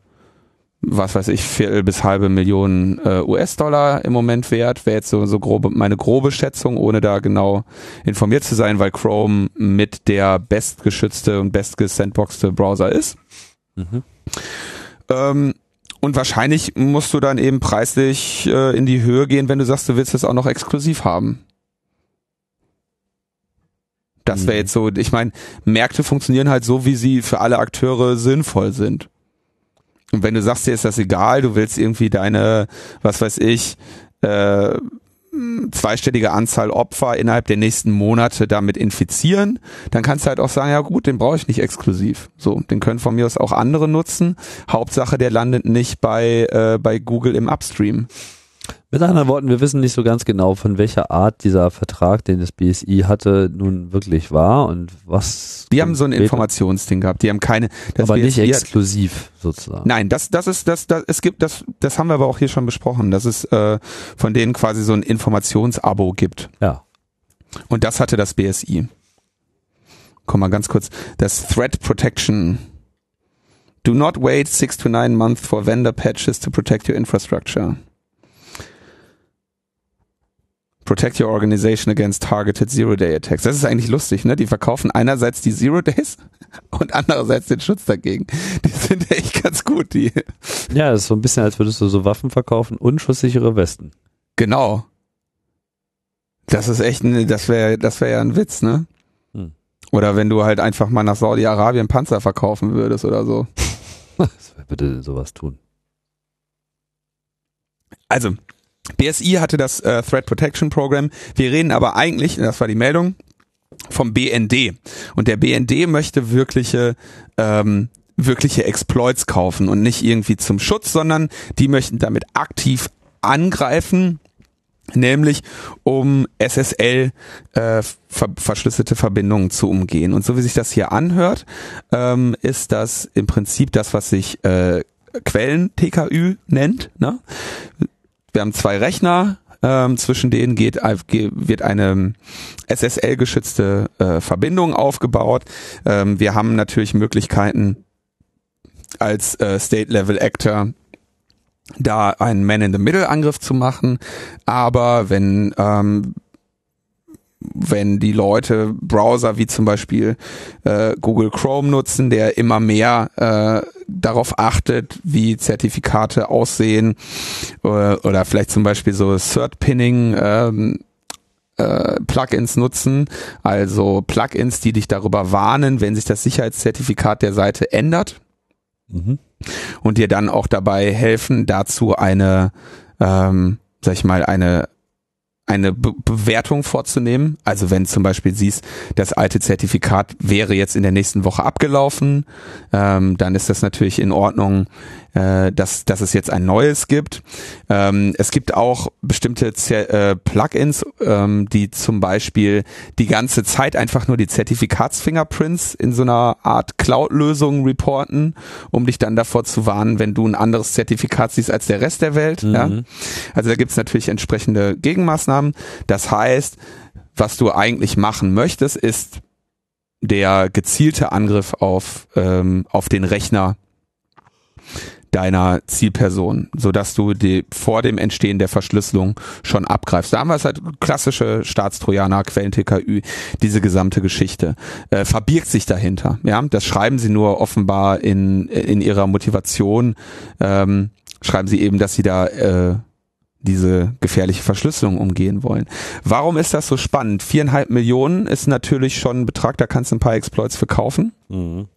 was weiß ich, viertel bis halbe Millionen äh, US-Dollar im Moment wert. Wäre jetzt so, so grobe, meine grobe Schätzung, ohne da genau informiert zu sein, weil Chrome mit der bestgeschützte und bestgesandboxte Browser ist. Mhm. Ähm, und wahrscheinlich musst du dann eben preislich äh, in die Höhe gehen, wenn du sagst, du willst es auch noch exklusiv haben. Das wäre mhm. jetzt so, ich meine, Märkte funktionieren halt so, wie sie für alle Akteure sinnvoll sind. Und wenn du sagst, dir ist das egal, du willst irgendwie deine, was weiß ich, äh, zweistellige Anzahl Opfer innerhalb der nächsten Monate damit infizieren, dann kannst du halt auch sagen, ja gut, den brauche ich nicht exklusiv. So, den können von mir aus auch andere nutzen. Hauptsache, der landet nicht bei, äh, bei Google im Upstream. Mit anderen Worten, wir wissen nicht so ganz genau, von welcher Art dieser Vertrag, den das BSI hatte, nun wirklich war und was. Die haben so ein Informationsding gehabt. Die haben keine. aber BSI nicht exklusiv sozusagen. Nein, das, das ist, das, das, es gibt, das, das haben wir aber auch hier schon besprochen, dass es äh, von denen quasi so ein Informationsabo gibt. Ja. Und das hatte das BSI. Komm mal ganz kurz. Das Threat Protection. Do not wait six to nine months for vendor patches to protect your infrastructure. Protect your organization against targeted Zero-Day Attacks. Das ist eigentlich lustig, ne? Die verkaufen einerseits die Zero-Days und andererseits den Schutz dagegen. Die sind echt ganz gut, die. Ja, das ist so ein bisschen, als würdest du so Waffen verkaufen und schusssichere Westen. Genau. Das ist echt, ein, das wäre, das wäre ja ein Witz, ne? Hm. Oder wenn du halt einfach mal nach Saudi-Arabien Panzer verkaufen würdest oder so. Bitte denn sowas tun? Also, BSI hatte das äh, Threat Protection Program. Wir reden aber eigentlich, das war die Meldung, vom BND. Und der BND möchte wirkliche, ähm, wirkliche Exploits kaufen und nicht irgendwie zum Schutz, sondern die möchten damit aktiv angreifen nämlich um SSL äh, ver verschlüsselte Verbindungen zu umgehen. Und so wie sich das hier anhört, ähm, ist das im Prinzip das, was sich äh, Quellen TKÜ nennt. Ne? Wir haben zwei Rechner, ähm, zwischen denen geht, wird eine SSL-geschützte äh, Verbindung aufgebaut. Ähm, wir haben natürlich Möglichkeiten als äh, State-Level-Actor da einen Man-in-the-Middle-Angriff zu machen. Aber wenn ähm, wenn die Leute Browser wie zum Beispiel äh, Google Chrome nutzen, der immer mehr äh, darauf achtet, wie Zertifikate aussehen äh, oder vielleicht zum Beispiel so Third-Pinning ähm, äh, Plugins nutzen, also Plugins, die dich darüber warnen, wenn sich das Sicherheitszertifikat der Seite ändert mhm. und dir dann auch dabei helfen, dazu eine, ähm, sag ich mal, eine eine Be Bewertung vorzunehmen. Also wenn zum Beispiel siehst, das alte Zertifikat wäre jetzt in der nächsten Woche abgelaufen, ähm, dann ist das natürlich in Ordnung, äh, dass, dass es jetzt ein neues gibt. Ähm, es gibt auch bestimmte Zer äh, Plugins, ähm, die zum Beispiel die ganze Zeit einfach nur die Zertifikatsfingerprints in so einer Art Cloud-Lösung reporten, um dich dann davor zu warnen, wenn du ein anderes Zertifikat siehst als der Rest der Welt. Mhm. Ja? Also da gibt es natürlich entsprechende Gegenmaßnahmen. Das heißt, was du eigentlich machen möchtest, ist der gezielte Angriff auf, ähm, auf den Rechner deiner Zielperson, so dass du die vor dem Entstehen der Verschlüsselung schon abgreifst. Da haben wir es halt klassische Staatstrojaner, Quellen-TKÜ, diese gesamte Geschichte äh, verbirgt sich dahinter. Ja, das schreiben sie nur offenbar in in ihrer Motivation. Ähm, schreiben sie eben, dass sie da äh, diese gefährliche Verschlüsselung umgehen wollen. Warum ist das so spannend? Viereinhalb Millionen ist natürlich schon ein Betrag, da kannst du ein paar Exploits verkaufen. Mhm.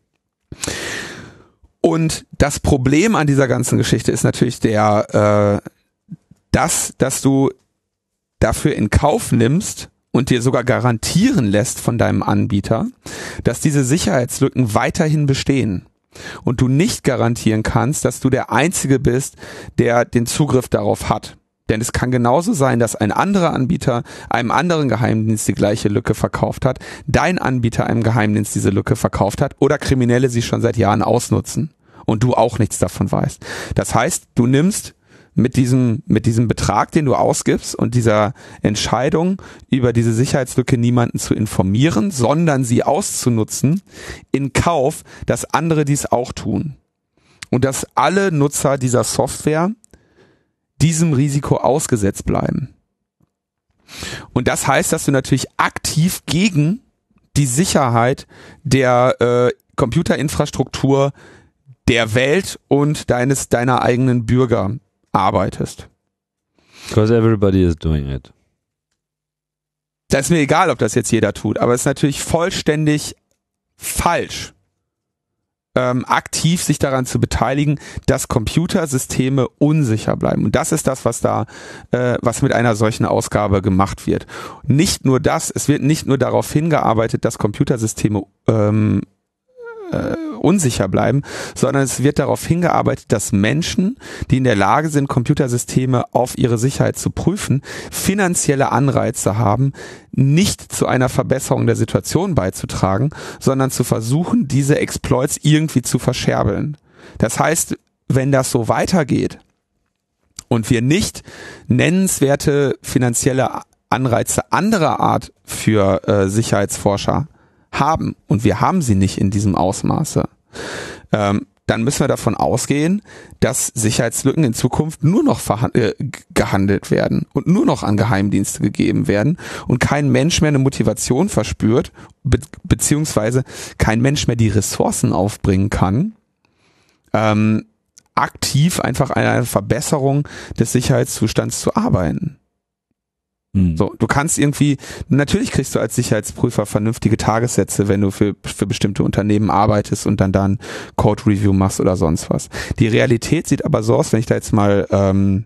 Und das Problem an dieser ganzen Geschichte ist natürlich der, äh, das, dass du dafür in Kauf nimmst und dir sogar garantieren lässt von deinem Anbieter, dass diese Sicherheitslücken weiterhin bestehen. Und du nicht garantieren kannst, dass du der Einzige bist, der den Zugriff darauf hat. Denn es kann genauso sein, dass ein anderer Anbieter einem anderen Geheimdienst die gleiche Lücke verkauft hat, dein Anbieter einem Geheimdienst diese Lücke verkauft hat oder Kriminelle sie schon seit Jahren ausnutzen und du auch nichts davon weißt. Das heißt, du nimmst mit diesem, mit diesem Betrag, den du ausgibst und dieser Entscheidung über diese Sicherheitslücke niemanden zu informieren, sondern sie auszunutzen, in Kauf, dass andere dies auch tun. Und dass alle Nutzer dieser Software diesem Risiko ausgesetzt bleiben. Und das heißt, dass du natürlich aktiv gegen die Sicherheit der äh, Computerinfrastruktur der Welt und deines deiner eigenen Bürger arbeitest. Because everybody is doing it. Das ist mir egal, ob das jetzt jeder tut, aber es ist natürlich vollständig falsch, ähm, aktiv sich daran zu beteiligen, dass Computersysteme unsicher bleiben. Und das ist das, was da, äh, was mit einer solchen Ausgabe gemacht wird. Nicht nur das, es wird nicht nur darauf hingearbeitet, dass Computersysteme ähm, äh, unsicher bleiben, sondern es wird darauf hingearbeitet, dass Menschen, die in der Lage sind, Computersysteme auf ihre Sicherheit zu prüfen, finanzielle Anreize haben, nicht zu einer Verbesserung der Situation beizutragen, sondern zu versuchen, diese Exploits irgendwie zu verscherbeln. Das heißt, wenn das so weitergeht und wir nicht nennenswerte finanzielle Anreize anderer Art für äh, Sicherheitsforscher haben und wir haben sie nicht in diesem Ausmaße, ähm, dann müssen wir davon ausgehen, dass Sicherheitslücken in Zukunft nur noch äh, gehandelt werden und nur noch an Geheimdienste gegeben werden und kein Mensch mehr eine Motivation verspürt, be beziehungsweise kein Mensch mehr die Ressourcen aufbringen kann, ähm, aktiv einfach an einer Verbesserung des Sicherheitszustands zu arbeiten. Hm. So, du kannst irgendwie, natürlich kriegst du als Sicherheitsprüfer vernünftige Tagessätze, wenn du für, für bestimmte Unternehmen arbeitest und dann dann Code Review machst oder sonst was. Die Realität sieht aber so aus, wenn ich da jetzt mal ähm,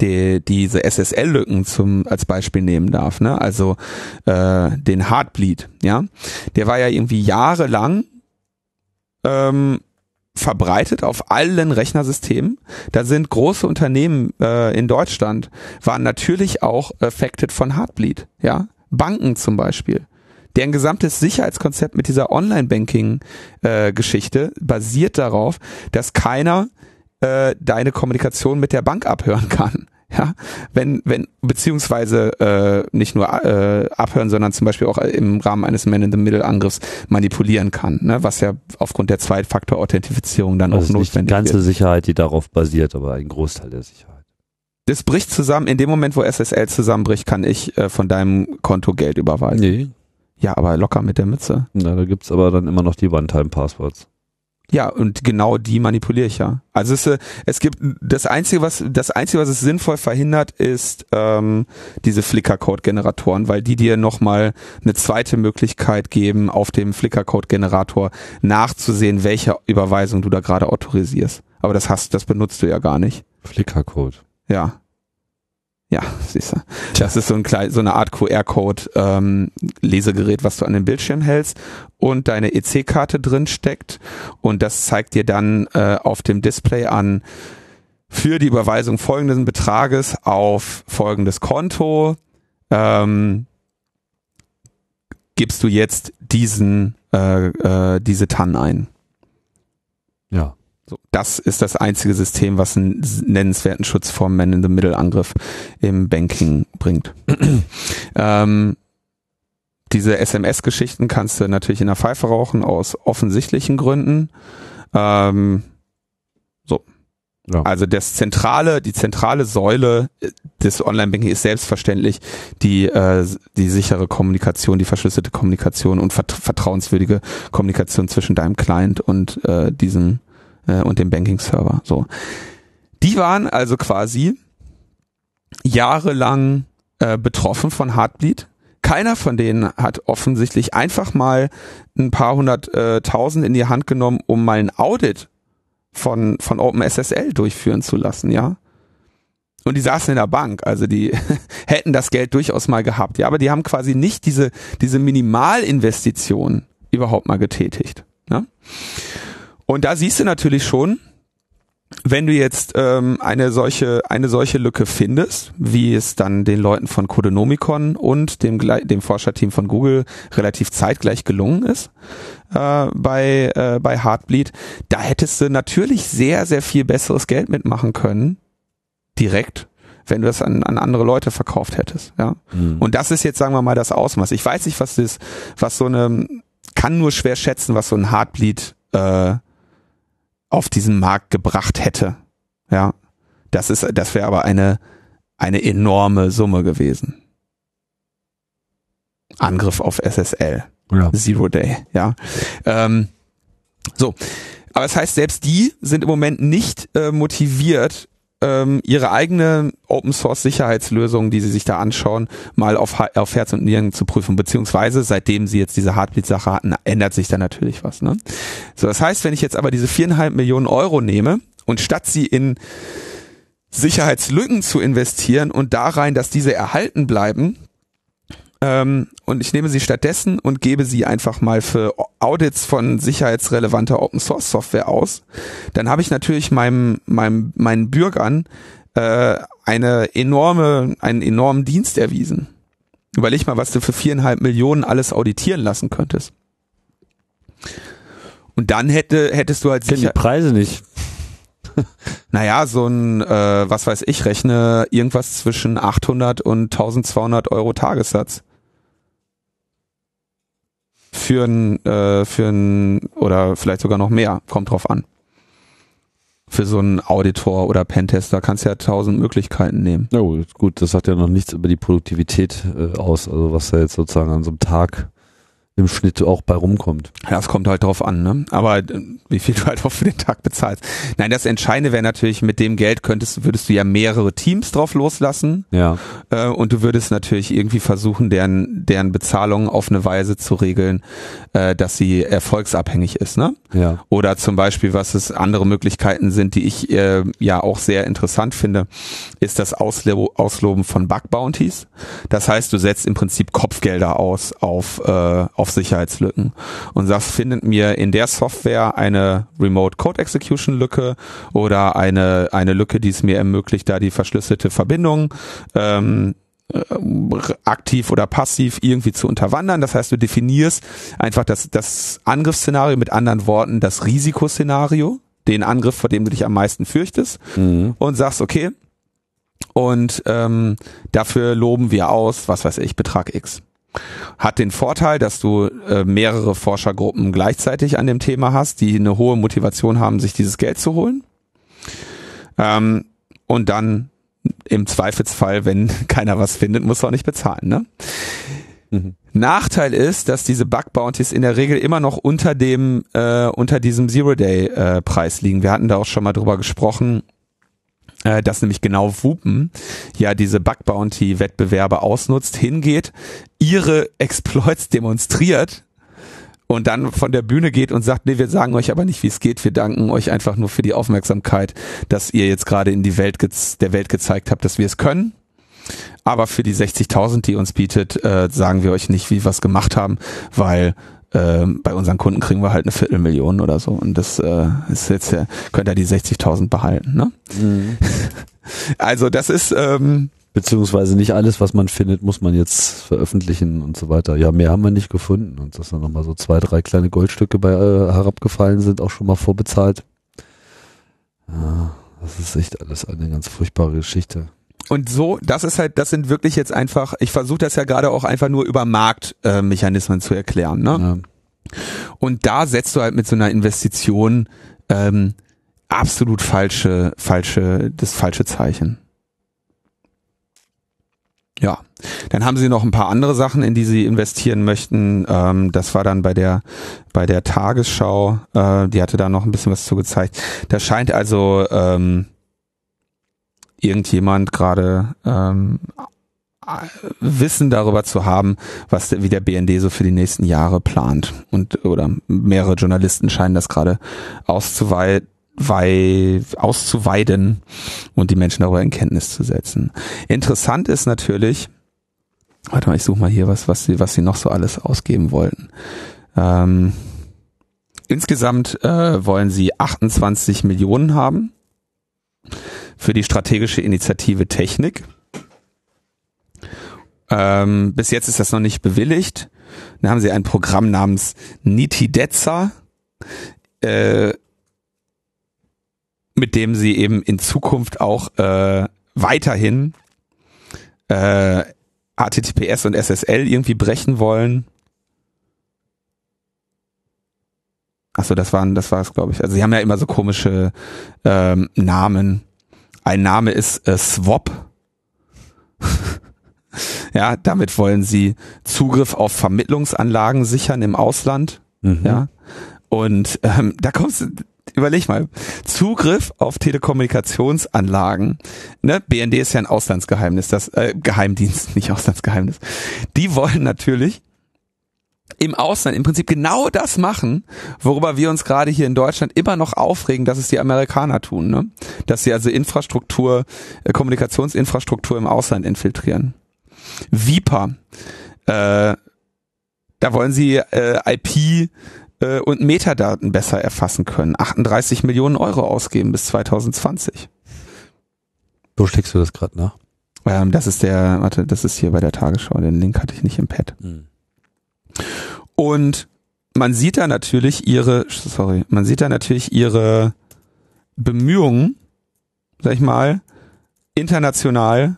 die, diese SSL-Lücken zum als Beispiel nehmen darf, ne? Also äh, den Heartbleed, ja, der war ja irgendwie jahrelang ähm, verbreitet auf allen Rechnersystemen. Da sind große Unternehmen äh, in Deutschland, waren natürlich auch affected von Heartbleed, ja. Banken zum Beispiel. Deren gesamtes Sicherheitskonzept mit dieser Online-Banking-Geschichte äh, basiert darauf, dass keiner äh, deine Kommunikation mit der Bank abhören kann. Ja, wenn, wenn, beziehungsweise äh, nicht nur äh, abhören, sondern zum Beispiel auch im Rahmen eines Man-in-the-Middle-Angriffs manipulieren kann, ne? was ja aufgrund der Zweitfaktor-Authentifizierung dann also auch notwendig ist. Die ganze wird. Sicherheit, die darauf basiert, aber ein Großteil der Sicherheit. Das bricht zusammen, in dem Moment, wo SSL zusammenbricht, kann ich äh, von deinem Konto Geld überweisen. Nee. Ja, aber locker mit der Mütze. Na, da gibt's aber dann immer noch die One-Time-Passwords. Ja, und genau die manipuliere ich ja. Also es, äh, es gibt das einzige, was das einzige, was es sinnvoll verhindert, ist ähm, diese Flickr-Code-Generatoren, weil die dir nochmal eine zweite Möglichkeit geben, auf dem Flickr-Code-Generator nachzusehen, welche Überweisung du da gerade autorisierst. Aber das hast, das benutzt du ja gar nicht. Flickr-Code. Ja. Ja, siehst du. Das ist so, ein klein, so eine Art QR-Code ähm, was du an den Bildschirm hältst und deine EC-Karte drin steckt und das zeigt dir dann äh, auf dem Display an für die Überweisung folgenden Betrages auf folgendes Konto ähm, gibst du jetzt diesen äh, äh, diese TAN ein. Ja. Das ist das einzige System, was einen nennenswerten Schutz vor Man-in-the-Middle-Angriff im Banking bringt. ähm, diese SMS-Geschichten kannst du natürlich in der Pfeife rauchen aus offensichtlichen Gründen. Ähm, so. Ja. Also das zentrale, die zentrale Säule des Online-Banking ist selbstverständlich die, äh, die sichere Kommunikation, die verschlüsselte Kommunikation und vert vertrauenswürdige Kommunikation zwischen deinem Client und äh, diesem äh, und dem Banking-Server. So. Die waren also quasi jahrelang äh, betroffen von Heartbleed. Keiner von denen hat offensichtlich einfach mal ein paar hunderttausend äh, in die Hand genommen, um mal ein Audit von, von OpenSSL durchführen zu lassen, ja. Und die saßen in der Bank, also die hätten das Geld durchaus mal gehabt, ja, aber die haben quasi nicht diese, diese Minimalinvestition überhaupt mal getätigt. Ja? Und da siehst du natürlich schon, wenn du jetzt ähm, eine solche eine solche Lücke findest, wie es dann den Leuten von Codenomicon und dem dem Forscherteam von Google relativ zeitgleich gelungen ist äh, bei äh, bei Heartbleed, da hättest du natürlich sehr sehr viel besseres Geld mitmachen können direkt wenn du das an, an andere Leute verkauft hättest, ja. Mhm. Und das ist jetzt, sagen wir mal, das Ausmaß. Ich weiß nicht, was das, was so eine, kann nur schwer schätzen, was so ein Heartbleed äh, auf diesen Markt gebracht hätte. Ja, das ist, das wäre aber eine, eine enorme Summe gewesen. Angriff auf SSL. Ja. Zero Day, ja. Ähm, so. Aber das heißt, selbst die sind im Moment nicht äh, motiviert, ähm, ihre eigene Open Source Sicherheitslösung, die sie sich da anschauen, mal auf, auf Herz und Nieren zu prüfen. Beziehungsweise, seitdem sie jetzt diese Heartbeat-Sache hatten, ändert sich da natürlich was. Ne? So, das heißt, wenn ich jetzt aber diese viereinhalb Millionen Euro nehme und statt sie in Sicherheitslücken zu investieren und da rein, dass diese erhalten bleiben, ähm, und ich nehme sie stattdessen und gebe sie einfach mal für Audits von sicherheitsrelevanter Open Source Software aus, dann habe ich natürlich meinem, meinem, meinen Bürgern äh, eine enorme, einen enormen Dienst erwiesen. Überleg mal, was du für viereinhalb Millionen alles auditieren lassen könntest. Und dann hätte, hättest du halt sicher... Ich die Preise nicht. naja, so ein, äh, was weiß ich, rechne irgendwas zwischen 800 und 1200 Euro Tagessatz für ein, äh, für ein, oder vielleicht sogar noch mehr, kommt drauf an. Für so einen Auditor oder Pentester kannst du ja tausend Möglichkeiten nehmen. Ja gut, das sagt ja noch nichts über die Produktivität äh, aus, also was da jetzt sozusagen an so einem Tag im Schnitt auch bei rumkommt. Ja, es kommt halt drauf an, ne? Aber äh, wie viel du halt auch für den Tag bezahlst. Nein, das Entscheidende wäre natürlich, mit dem Geld könntest, würdest du ja mehrere Teams drauf loslassen. Ja. Äh, und du würdest natürlich irgendwie versuchen, deren, deren Bezahlung auf eine Weise zu regeln, äh, dass sie erfolgsabhängig ist, ne? Ja. Oder zum Beispiel, was es andere Möglichkeiten sind, die ich äh, ja auch sehr interessant finde, ist das Auslo Ausloben von Bug Bounties. Das heißt, du setzt im Prinzip Kopfgelder aus auf, äh, auf Sicherheitslücken und sagst, findet mir in der Software eine Remote Code Execution Lücke oder eine, eine Lücke, die es mir ermöglicht, da die verschlüsselte Verbindung ähm, äh, aktiv oder passiv irgendwie zu unterwandern. Das heißt, du definierst einfach das, das Angriffsszenario mit anderen Worten, das Risikoszenario, den Angriff, vor dem du dich am meisten fürchtest Mhm. und sagst, okay, und ähm, dafür loben wir aus, was weiß ich, Betrag X. Hat den Vorteil, dass du äh, mehrere Forschergruppen gleichzeitig an dem Thema hast, die eine hohe Motivation haben, sich dieses Geld zu holen. Ähm, und dann im Zweifelsfall, wenn keiner was findet, muss er auch nicht bezahlen. Ne? Mhm. Nachteil ist, dass diese Bug Bounties in der Regel immer noch unter dem äh, unter diesem Zero Day äh, Preis liegen. Wir hatten da auch schon mal drüber gesprochen, äh, dass nämlich genau Wupen ja diese Bug Bounty Wettbewerbe ausnutzt, hingeht, ihre Exploits demonstriert und dann von der Bühne geht und sagt, nee, wir sagen euch aber nicht, wie es geht, wir danken euch einfach nur für die Aufmerksamkeit, dass ihr jetzt gerade in die Welt der Welt gezeigt habt, dass wir es können. Aber für die 60.000, die uns bietet, äh, sagen wir euch nicht, wie wir es gemacht haben, weil ähm, bei unseren Kunden kriegen wir halt eine Viertelmillion oder so und das äh, ist jetzt ja, könnt ihr die 60.000 behalten. Ne? Mhm. Also das ist ähm, Beziehungsweise nicht alles, was man findet, muss man jetzt veröffentlichen und so weiter. Ja, mehr haben wir nicht gefunden. Und dass dann nochmal so zwei, drei kleine Goldstücke bei äh, herabgefallen sind, auch schon mal vorbezahlt. Ja, das ist echt alles eine ganz furchtbare Geschichte. Und so, das ist halt, das sind wirklich jetzt einfach, ich versuche das ja gerade auch einfach nur über Marktmechanismen äh, zu erklären. Ne? Ja. Und da setzt du halt mit so einer Investition ähm, absolut falsche, falsche, das falsche Zeichen. Ja, dann haben sie noch ein paar andere Sachen, in die sie investieren möchten. Ähm, das war dann bei der bei der Tagesschau. Äh, die hatte da noch ein bisschen was zu gezeigt. Da scheint also ähm, irgendjemand gerade ähm, Wissen darüber zu haben, was der, wie der BND so für die nächsten Jahre plant. Und oder mehrere Journalisten scheinen das gerade auszuwei wei auszuweiden und die Menschen darüber in Kenntnis zu setzen. Interessant ist natürlich, warte mal, ich suche mal hier was, was sie, was sie noch so alles ausgeben wollten. Ähm, insgesamt äh, wollen sie 28 Millionen haben für die strategische Initiative Technik. Ähm, bis jetzt ist das noch nicht bewilligt. Dann haben sie ein Programm namens Nitidezza, äh, mit dem sie eben in Zukunft auch äh, weiterhin äh, HTTPS und SSL irgendwie brechen wollen. Achso, das waren, das war es, glaube ich. Also sie haben ja immer so komische ähm, Namen. Ein Name ist äh, Swap. ja, damit wollen sie Zugriff auf Vermittlungsanlagen sichern im Ausland. Mhm. Ja. Und ähm, da kommst du, überleg mal, Zugriff auf Telekommunikationsanlagen. Ne? BND ist ja ein Auslandsgeheimnis, das äh, Geheimdienst, nicht Auslandsgeheimnis. Die wollen natürlich im Ausland im Prinzip genau das machen, worüber wir uns gerade hier in Deutschland immer noch aufregen, dass es die Amerikaner tun, ne? Dass sie also Infrastruktur, äh, Kommunikationsinfrastruktur im Ausland infiltrieren. Vipa, äh, da wollen sie äh, IP äh, und Metadaten besser erfassen können. 38 Millionen Euro ausgeben bis 2020. Wo schlägst du das gerade nach? Ähm, das ist der, warte, das ist hier bei der Tagesschau. Den Link hatte ich nicht im Pad. Mhm. Und man sieht da natürlich ihre, sorry, man sieht da natürlich ihre Bemühungen, sag ich mal, international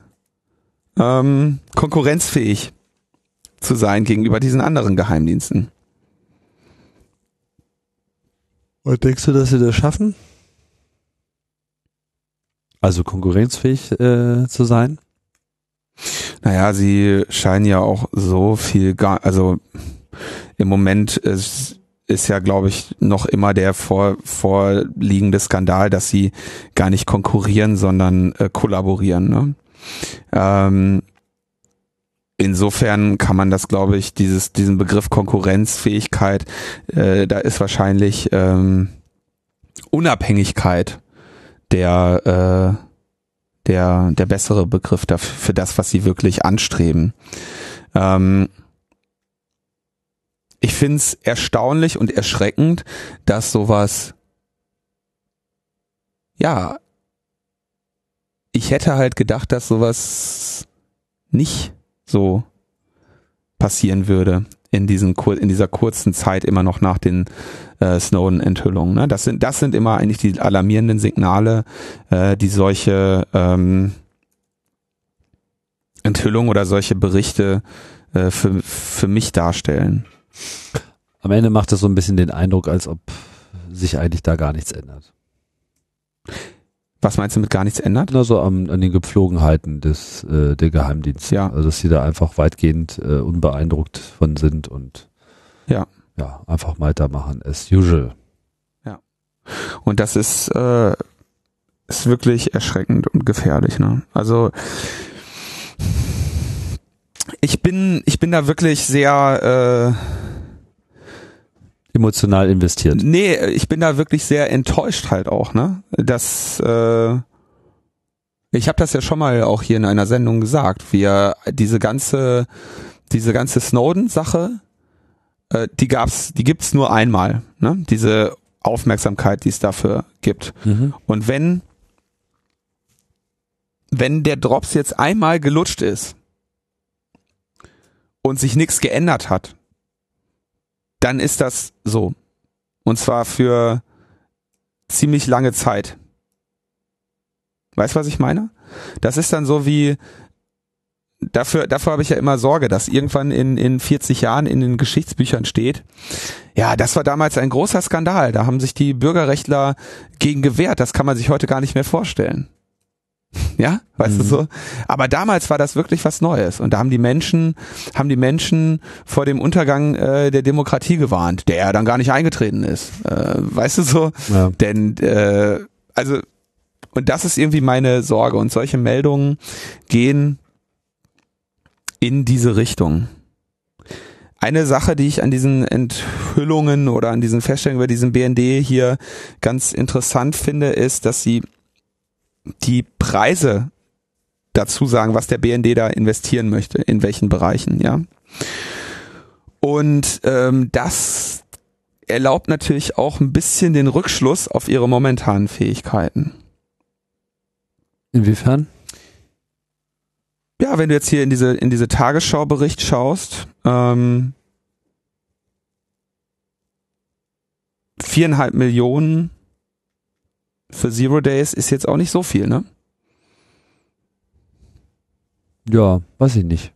ähm, konkurrenzfähig zu sein gegenüber diesen anderen Geheimdiensten. Und denkst du, dass sie das schaffen? Also konkurrenzfähig äh, zu sein? Naja, sie scheinen ja auch so viel, gar, also im Moment ist, ist ja, glaube ich, noch immer der vor, vorliegende Skandal, dass sie gar nicht konkurrieren, sondern äh, kollaborieren. Ne? Ähm, insofern kann man das, glaube ich, dieses, diesen Begriff Konkurrenzfähigkeit, äh, da ist wahrscheinlich ähm, Unabhängigkeit der, äh, der, der bessere Begriff dafür, für das, was sie wirklich anstreben. Ähm, ich finde es erstaunlich und erschreckend, dass sowas, ja, ich hätte halt gedacht, dass sowas nicht so passieren würde in diesen in dieser kurzen Zeit immer noch nach den äh, Snowden-Enthüllungen. Ne? Das sind das sind immer eigentlich die alarmierenden Signale, äh, die solche ähm, Enthüllungen oder solche Berichte äh, für für mich darstellen. Am Ende macht es so ein bisschen den Eindruck, als ob sich eigentlich da gar nichts ändert. Was meinst du mit gar nichts ändert? Na, so an, an den Gepflogenheiten des äh, der Geheimdienste. Ja. Also dass sie da einfach weitgehend äh, unbeeindruckt von sind und ja. ja, einfach weitermachen as usual. Ja. Und das ist, äh, ist wirklich erschreckend und gefährlich, ne? Also ich bin, ich bin da wirklich sehr äh, emotional investiert. Nee, ich bin da wirklich sehr enttäuscht halt auch, ne? Dass äh, ich habe das ja schon mal auch hier in einer Sendung gesagt, wir diese ganze diese ganze Snowden-Sache, äh, die gab's, die gibt's nur einmal, ne? Diese Aufmerksamkeit, die es dafür gibt. Mhm. Und wenn wenn der Drops jetzt einmal gelutscht ist und sich nichts geändert hat, dann ist das so. Und zwar für ziemlich lange Zeit. Weißt du, was ich meine? Das ist dann so wie, dafür, dafür habe ich ja immer Sorge, dass irgendwann in, in 40 Jahren in den Geschichtsbüchern steht, ja, das war damals ein großer Skandal, da haben sich die Bürgerrechtler gegen gewehrt, das kann man sich heute gar nicht mehr vorstellen. Ja, weißt mhm. du so? Aber damals war das wirklich was Neues und da haben die Menschen, haben die Menschen vor dem Untergang äh, der Demokratie gewarnt, der ja dann gar nicht eingetreten ist. Äh, weißt du so? Ja. Denn äh, also und das ist irgendwie meine Sorge und solche Meldungen gehen in diese Richtung. Eine Sache, die ich an diesen Enthüllungen oder an diesen Feststellungen über diesen BND hier ganz interessant finde, ist, dass sie die Preise dazu sagen, was der BND da investieren möchte, in welchen Bereichen, ja. Und ähm, das erlaubt natürlich auch ein bisschen den Rückschluss auf ihre momentanen Fähigkeiten. Inwiefern? Ja, wenn du jetzt hier in diese in diese Tagesschau-Bericht schaust, ähm, viereinhalb Millionen für Zero Days ist jetzt auch nicht so viel, ne? Ja, weiß ich nicht.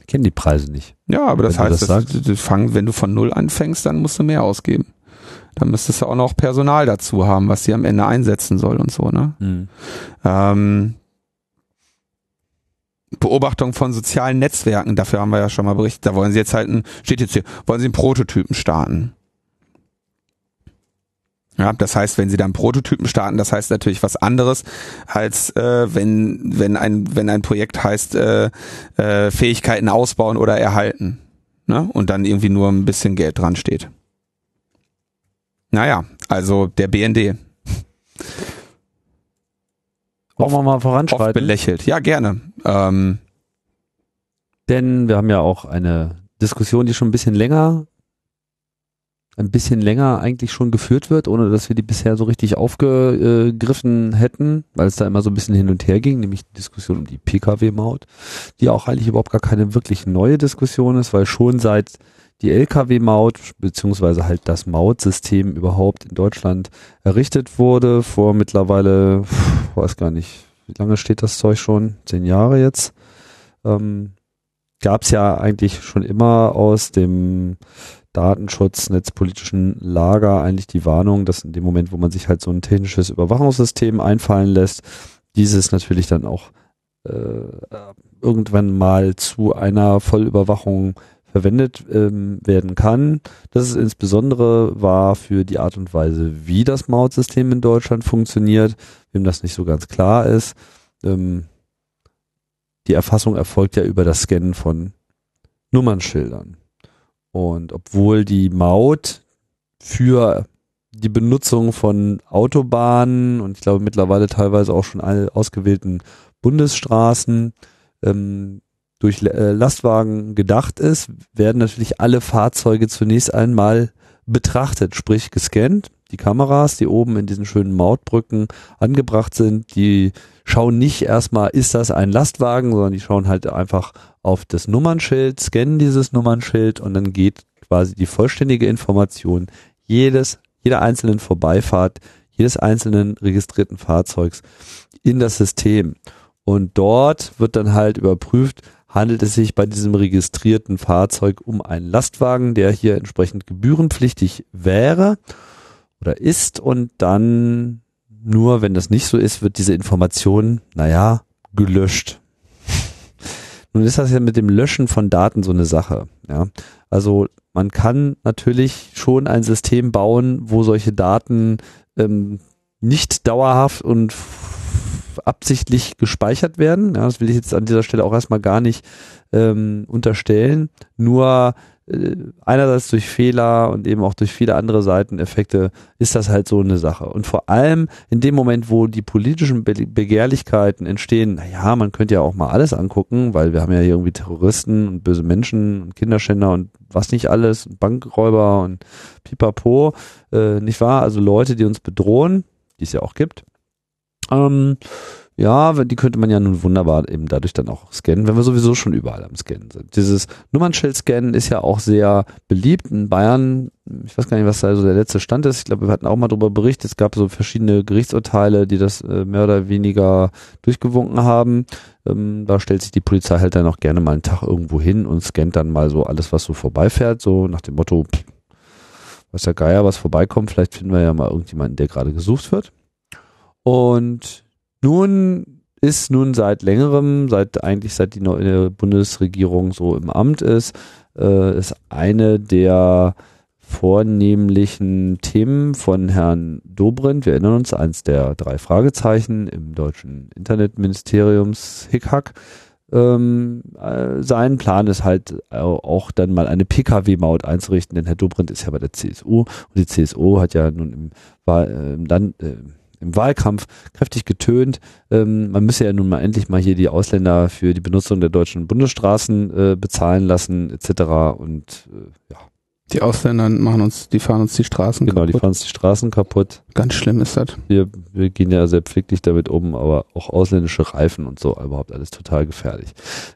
Ich kenne die Preise nicht. Ja, aber das Wenn heißt, das du, du fang, wenn du von null anfängst, dann musst du mehr ausgeben. Dann müsstest du auch noch Personal dazu haben, was sie am Ende einsetzen soll und so, ne? Hm. Ähm, Beobachtung von sozialen Netzwerken, dafür haben wir ja schon mal berichtet, da wollen sie jetzt halt ein, steht jetzt hier, wollen sie einen Prototypen starten. Ja, das heißt, wenn sie dann Prototypen starten, das heißt natürlich was anderes, als äh, wenn, wenn, ein, wenn ein Projekt heißt, äh, äh, Fähigkeiten ausbauen oder erhalten. Ne? Und dann irgendwie nur ein bisschen Geld dran steht. Naja, also der BND. Wollen wir mal Oft voranschreiten? belächelt. Ja, gerne. Ähm, Denn wir haben ja auch eine Diskussion, die schon ein bisschen länger, ein bisschen länger eigentlich schon geführt wird, ohne dass wir die bisher so richtig aufgegriffen hätten, weil es da immer so ein bisschen hin und her ging, nämlich die Diskussion um die Pkw-Maut, die auch eigentlich überhaupt gar keine wirklich neue Diskussion ist, weil schon seit die Lkw-Maut, beziehungsweise halt das Mautsystem überhaupt in Deutschland errichtet wurde, vor mittlerweile, weiß gar nicht, wie lange steht das Zeug schon? Zehn Jahre jetzt? Ähm, Gab es ja eigentlich schon immer aus dem Datenschutz, netzpolitischen Lager eigentlich die Warnung, dass in dem Moment, wo man sich halt so ein technisches Überwachungssystem einfallen lässt, dieses natürlich dann auch äh, irgendwann mal zu einer Vollüberwachung verwendet ähm, werden kann. Das ist insbesondere war für die Art und Weise, wie das Mautsystem in Deutschland funktioniert, wem das nicht so ganz klar ist. Ähm, die Erfassung erfolgt ja über das Scannen von Nummernschildern. Und obwohl die Maut für die Benutzung von Autobahnen und ich glaube mittlerweile teilweise auch schon alle ausgewählten Bundesstraßen ähm, durch äh, Lastwagen gedacht ist, werden natürlich alle Fahrzeuge zunächst einmal betrachtet, sprich gescannt. Die Kameras, die oben in diesen schönen Mautbrücken angebracht sind, die schauen nicht erstmal, ist das ein Lastwagen, sondern die schauen halt einfach auf das Nummernschild, scannen dieses Nummernschild und dann geht quasi die vollständige Information jedes, jeder einzelnen Vorbeifahrt, jedes einzelnen registrierten Fahrzeugs in das System. Und dort wird dann halt überprüft, handelt es sich bei diesem registrierten Fahrzeug um einen Lastwagen, der hier entsprechend gebührenpflichtig wäre oder ist und dann nur, wenn das nicht so ist, wird diese Information, naja, gelöscht. Nun ist das ja mit dem Löschen von Daten so eine Sache. Ja? Also man kann natürlich schon ein System bauen, wo solche Daten ähm, nicht dauerhaft und absichtlich gespeichert werden. Ja, das will ich jetzt an dieser Stelle auch erstmal gar nicht ähm, unterstellen. Nur einerseits durch Fehler und eben auch durch viele andere Seiteneffekte ist das halt so eine Sache. Und vor allem in dem Moment, wo die politischen Be Begehrlichkeiten entstehen, naja, man könnte ja auch mal alles angucken, weil wir haben ja hier irgendwie Terroristen und böse Menschen und Kinderschänder und was nicht alles, Bankräuber und pipapo, äh, nicht wahr? Also Leute, die uns bedrohen, die es ja auch gibt. Ähm, ja, die könnte man ja nun wunderbar eben dadurch dann auch scannen, wenn wir sowieso schon überall am Scannen sind. Dieses Nummernschild-Scannen ist ja auch sehr beliebt in Bayern. Ich weiß gar nicht, was da so der letzte Stand ist. Ich glaube, wir hatten auch mal darüber berichtet. Es gab so verschiedene Gerichtsurteile, die das äh, mehr oder weniger durchgewunken haben. Ähm, da stellt sich die Polizei halt dann auch gerne mal einen Tag irgendwo hin und scannt dann mal so alles, was so vorbeifährt, so nach dem Motto, pff, was der Geier, was vorbeikommt. Vielleicht finden wir ja mal irgendjemanden, der gerade gesucht wird. Und nun ist nun seit längerem, seit eigentlich seit die neue Bundesregierung so im Amt ist, äh, ist eine der vornehmlichen Themen von Herrn Dobrindt, wir erinnern uns, eins der drei Fragezeichen im deutschen Internetministeriums Hickhack, ähm, äh, sein Plan ist halt auch dann mal eine Pkw-Maut einzurichten, denn Herr Dobrindt ist ja bei der CSU und die CSU hat ja nun im, war, äh, im Land, äh, im Wahlkampf kräftig getönt. Ähm, man müsse ja nun mal endlich mal hier die Ausländer für die Benutzung der deutschen Bundesstraßen äh, bezahlen lassen, etc. Und äh, ja. Die Ausländer machen uns, die fahren uns die Straßen genau, kaputt. Genau, die fahren uns die Straßen kaputt. Ganz schlimm ist das. Wir, wir gehen ja sehr pfleglich damit um, aber auch ausländische Reifen und so, überhaupt alles total gefährlich.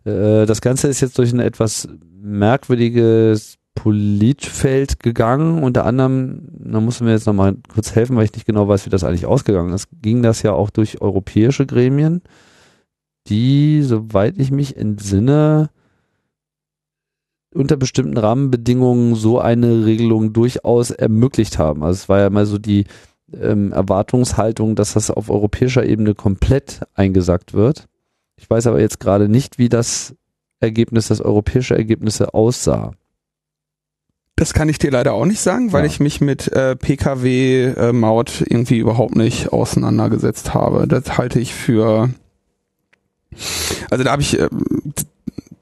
Äh, das Ganze ist jetzt durch ein etwas merkwürdiges Politfeld gegangen. Unter anderem, da musst du mir jetzt nochmal kurz helfen, weil ich nicht genau weiß, wie das eigentlich ausgegangen ist. Ging das ja auch durch europäische Gremien, die, soweit ich mich entsinne, unter bestimmten Rahmenbedingungen so eine Regelung durchaus ermöglicht haben. Also es war ja mal so die ähm, Erwartungshaltung, dass das auf europäischer Ebene komplett eingesackt wird. Ich weiß aber jetzt gerade nicht, wie das Ergebnis, das europäische Ergebnis aussah. Das kann ich dir leider auch nicht sagen, weil ja. ich mich mit äh, PKW-Maut äh, irgendwie überhaupt nicht auseinandergesetzt habe. Das halte ich für. Also da habe ich, äh,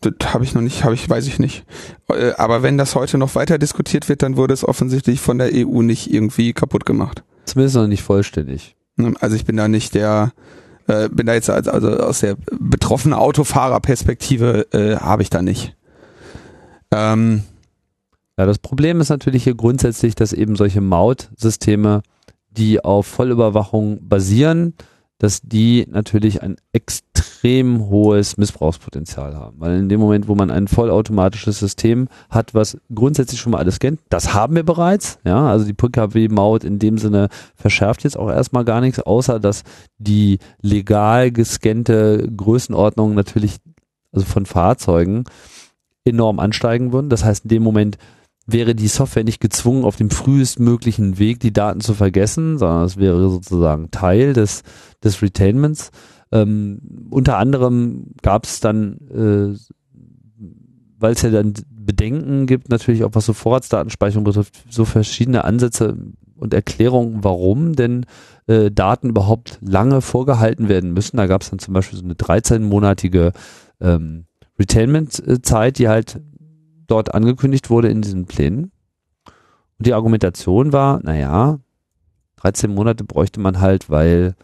das habe ich noch nicht, habe ich, weiß ich nicht. Äh, aber wenn das heute noch weiter diskutiert wird, dann wurde es offensichtlich von der EU nicht irgendwie kaputt gemacht. Zumindest noch nicht vollständig. Also ich bin da nicht der, äh, bin da jetzt also, also aus der betroffenen Autofahrerperspektive äh, habe ich da nicht. Ähm, ja, das Problem ist natürlich hier grundsätzlich, dass eben solche Mautsysteme, die auf Vollüberwachung basieren, dass die natürlich ein extrem hohes Missbrauchspotenzial haben. Weil in dem Moment, wo man ein vollautomatisches System hat, was grundsätzlich schon mal alles kennt, das haben wir bereits. Ja, also die PKW-Maut in dem Sinne verschärft jetzt auch erstmal gar nichts, außer dass die legal gescannte Größenordnung natürlich, also von Fahrzeugen, enorm ansteigen würden. Das heißt, in dem Moment wäre die Software nicht gezwungen, auf dem frühestmöglichen Weg die Daten zu vergessen, sondern es wäre sozusagen Teil des, des Retainments. Ähm, unter anderem gab es dann, äh, weil es ja dann Bedenken gibt, natürlich auch was so Vorratsdatenspeicherung betrifft, so verschiedene Ansätze und Erklärungen, warum denn äh, Daten überhaupt lange vorgehalten werden müssen. Da gab es dann zum Beispiel so eine 13-monatige ähm, Retainment-Zeit, die halt dort angekündigt wurde in diesen Plänen. Und die Argumentation war, naja, 13 Monate bräuchte man halt, weil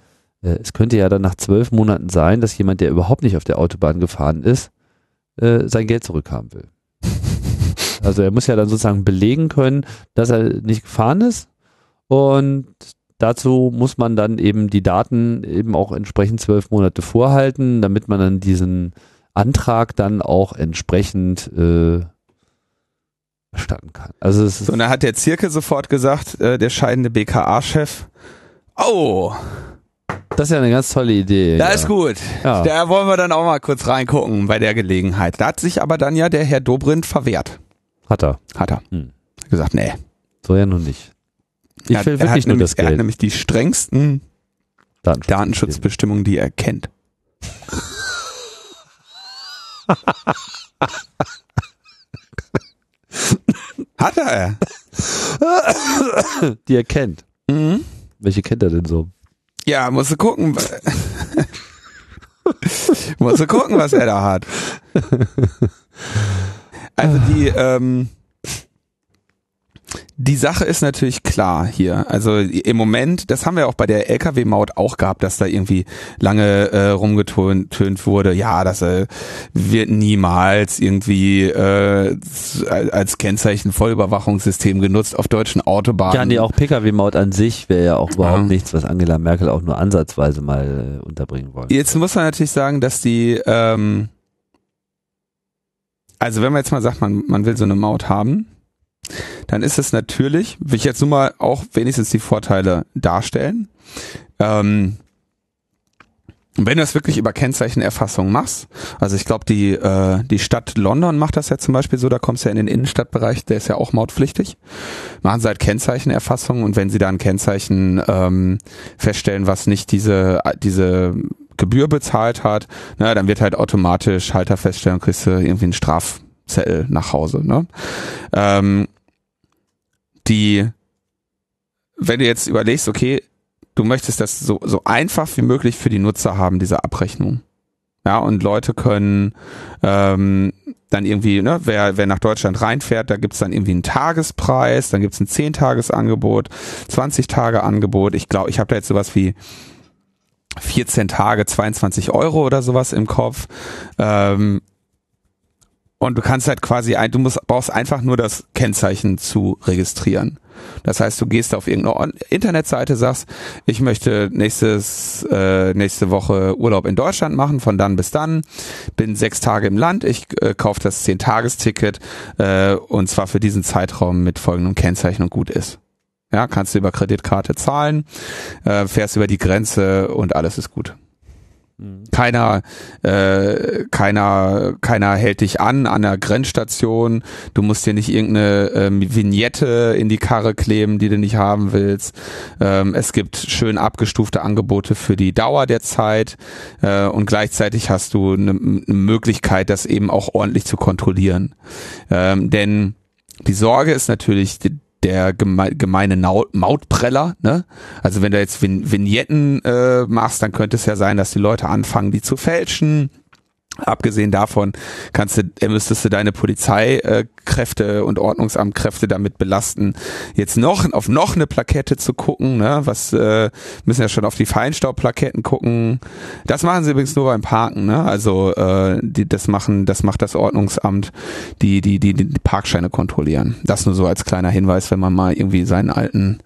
äh, es könnte ja dann nach zwölf Monaten sein, dass jemand, der überhaupt nicht auf der Autobahn gefahren ist, äh, sein Geld zurückhaben will. Also er muss ja dann sozusagen belegen können, dass er nicht gefahren ist und dazu muss man dann eben die Daten eben auch entsprechend zwölf Monate vorhalten, damit man dann diesen Antrag dann auch entsprechend äh, erstatten kann. Also es ist So, und da hat der Zirke sofort gesagt, äh, der scheidende BKA-Chef, oh, das ist ja eine ganz tolle Idee. da ja. ist gut. Ja. Da wollen wir dann auch mal kurz reingucken bei der Gelegenheit. Da hat sich aber dann ja der Herr Dobrindt verwehrt. Hat er. Hat er. Hm. Hat gesagt, nee. So ja nun nicht. Ich er, will er wirklich hat nur nämlich, das Er hat Geld. nämlich die strengsten Datenschutz. Datenschutzbestimmungen, die er kennt. Hat er? Die er kennt. Mhm. Welche kennt er denn so? Ja, musst du gucken. musst du gucken, was er da hat. Also die, ähm, die Sache ist natürlich klar hier. Also im Moment, das haben wir auch bei der LKW-Maut auch gehabt, dass da irgendwie lange äh, rumgetönt wurde, ja, das äh, wird niemals irgendwie äh, als Kennzeichen Vollüberwachungssystem genutzt auf deutschen Autobahnen. Ja, nee, auch Pkw-Maut an sich wäre ja auch überhaupt Ja. nichts, was Angela Merkel auch nur ansatzweise mal äh, unterbringen wollte. Jetzt muss man natürlich sagen, dass die, ähm, also wenn man jetzt mal sagt, man, man will so eine Maut haben, dann ist es natürlich, will ich jetzt nur mal auch wenigstens die Vorteile darstellen. Ähm, wenn du das wirklich über Kennzeichenerfassung machst, also ich glaube, die, äh, die Stadt London macht das ja zum Beispiel so, da kommst du ja in den Innenstadtbereich, der ist ja auch mautpflichtig. Machen sie halt Kennzeichenerfassung und wenn sie da ein Kennzeichen ähm, feststellen, was nicht diese, diese Gebühr bezahlt hat, na, dann wird halt automatisch Halterfeststellung, kriegst du irgendwie einen Strafzettel nach Hause. Ne? Ähm, die, wenn du jetzt überlegst, okay, du möchtest das so, so einfach wie möglich für die Nutzer haben, diese Abrechnung. Ja, und Leute können ähm, dann irgendwie, ne, wer, wer nach Deutschland reinfährt, da gibt's dann irgendwie einen Tagespreis, dann gibt's ein 10-Tages-Angebot, 20-Tage-Angebot. Ich glaube, ich habe da jetzt sowas wie 14 Tage, 22 Euro oder sowas im Kopf. Ähm, und du kannst halt quasi ein, du musst, brauchst einfach nur das Kennzeichen zu registrieren. Das heißt, du gehst auf irgendeine Internetseite, sagst, ich möchte nächstes, äh, nächste Woche Urlaub in Deutschland machen, von dann bis dann, bin sechs Tage im Land, ich äh, kaufe das Zehn-Tages-Ticket äh, und zwar für diesen Zeitraum mit folgendem Kennzeichen und gut ist. Ja, kannst du über Kreditkarte zahlen, äh, fährst über die Grenze und alles ist gut. Keiner, äh, keiner, keiner hält dich an an der Grenzstation. Du musst dir nicht irgendeine ähm, Vignette in die Karre kleben, die du nicht haben willst. Ähm, es gibt schön abgestufte Angebote für die Dauer der Zeit äh, und gleichzeitig hast du eine eine Möglichkeit, das eben auch ordentlich zu kontrollieren. Ähm, denn die Sorge ist natürlich der geme gemeine Mautpreller, ne? Also wenn du jetzt Vignetten äh, machst, dann könnte es ja sein, dass die Leute anfangen, die zu fälschen. Abgesehen davon kannst du, müsstest du deine Polizeikräfte und Ordnungsamtkräfte damit belasten, jetzt noch auf noch eine Plakette zu gucken, ne? Was äh, müssen ja schon auf die Feinstaubplaketten gucken. Das machen sie übrigens nur beim Parken, ne? Also äh, die, das machen, das macht das Ordnungsamt, die die die die Parkscheine kontrollieren. Das nur so als kleiner Hinweis, wenn man mal irgendwie seinen alten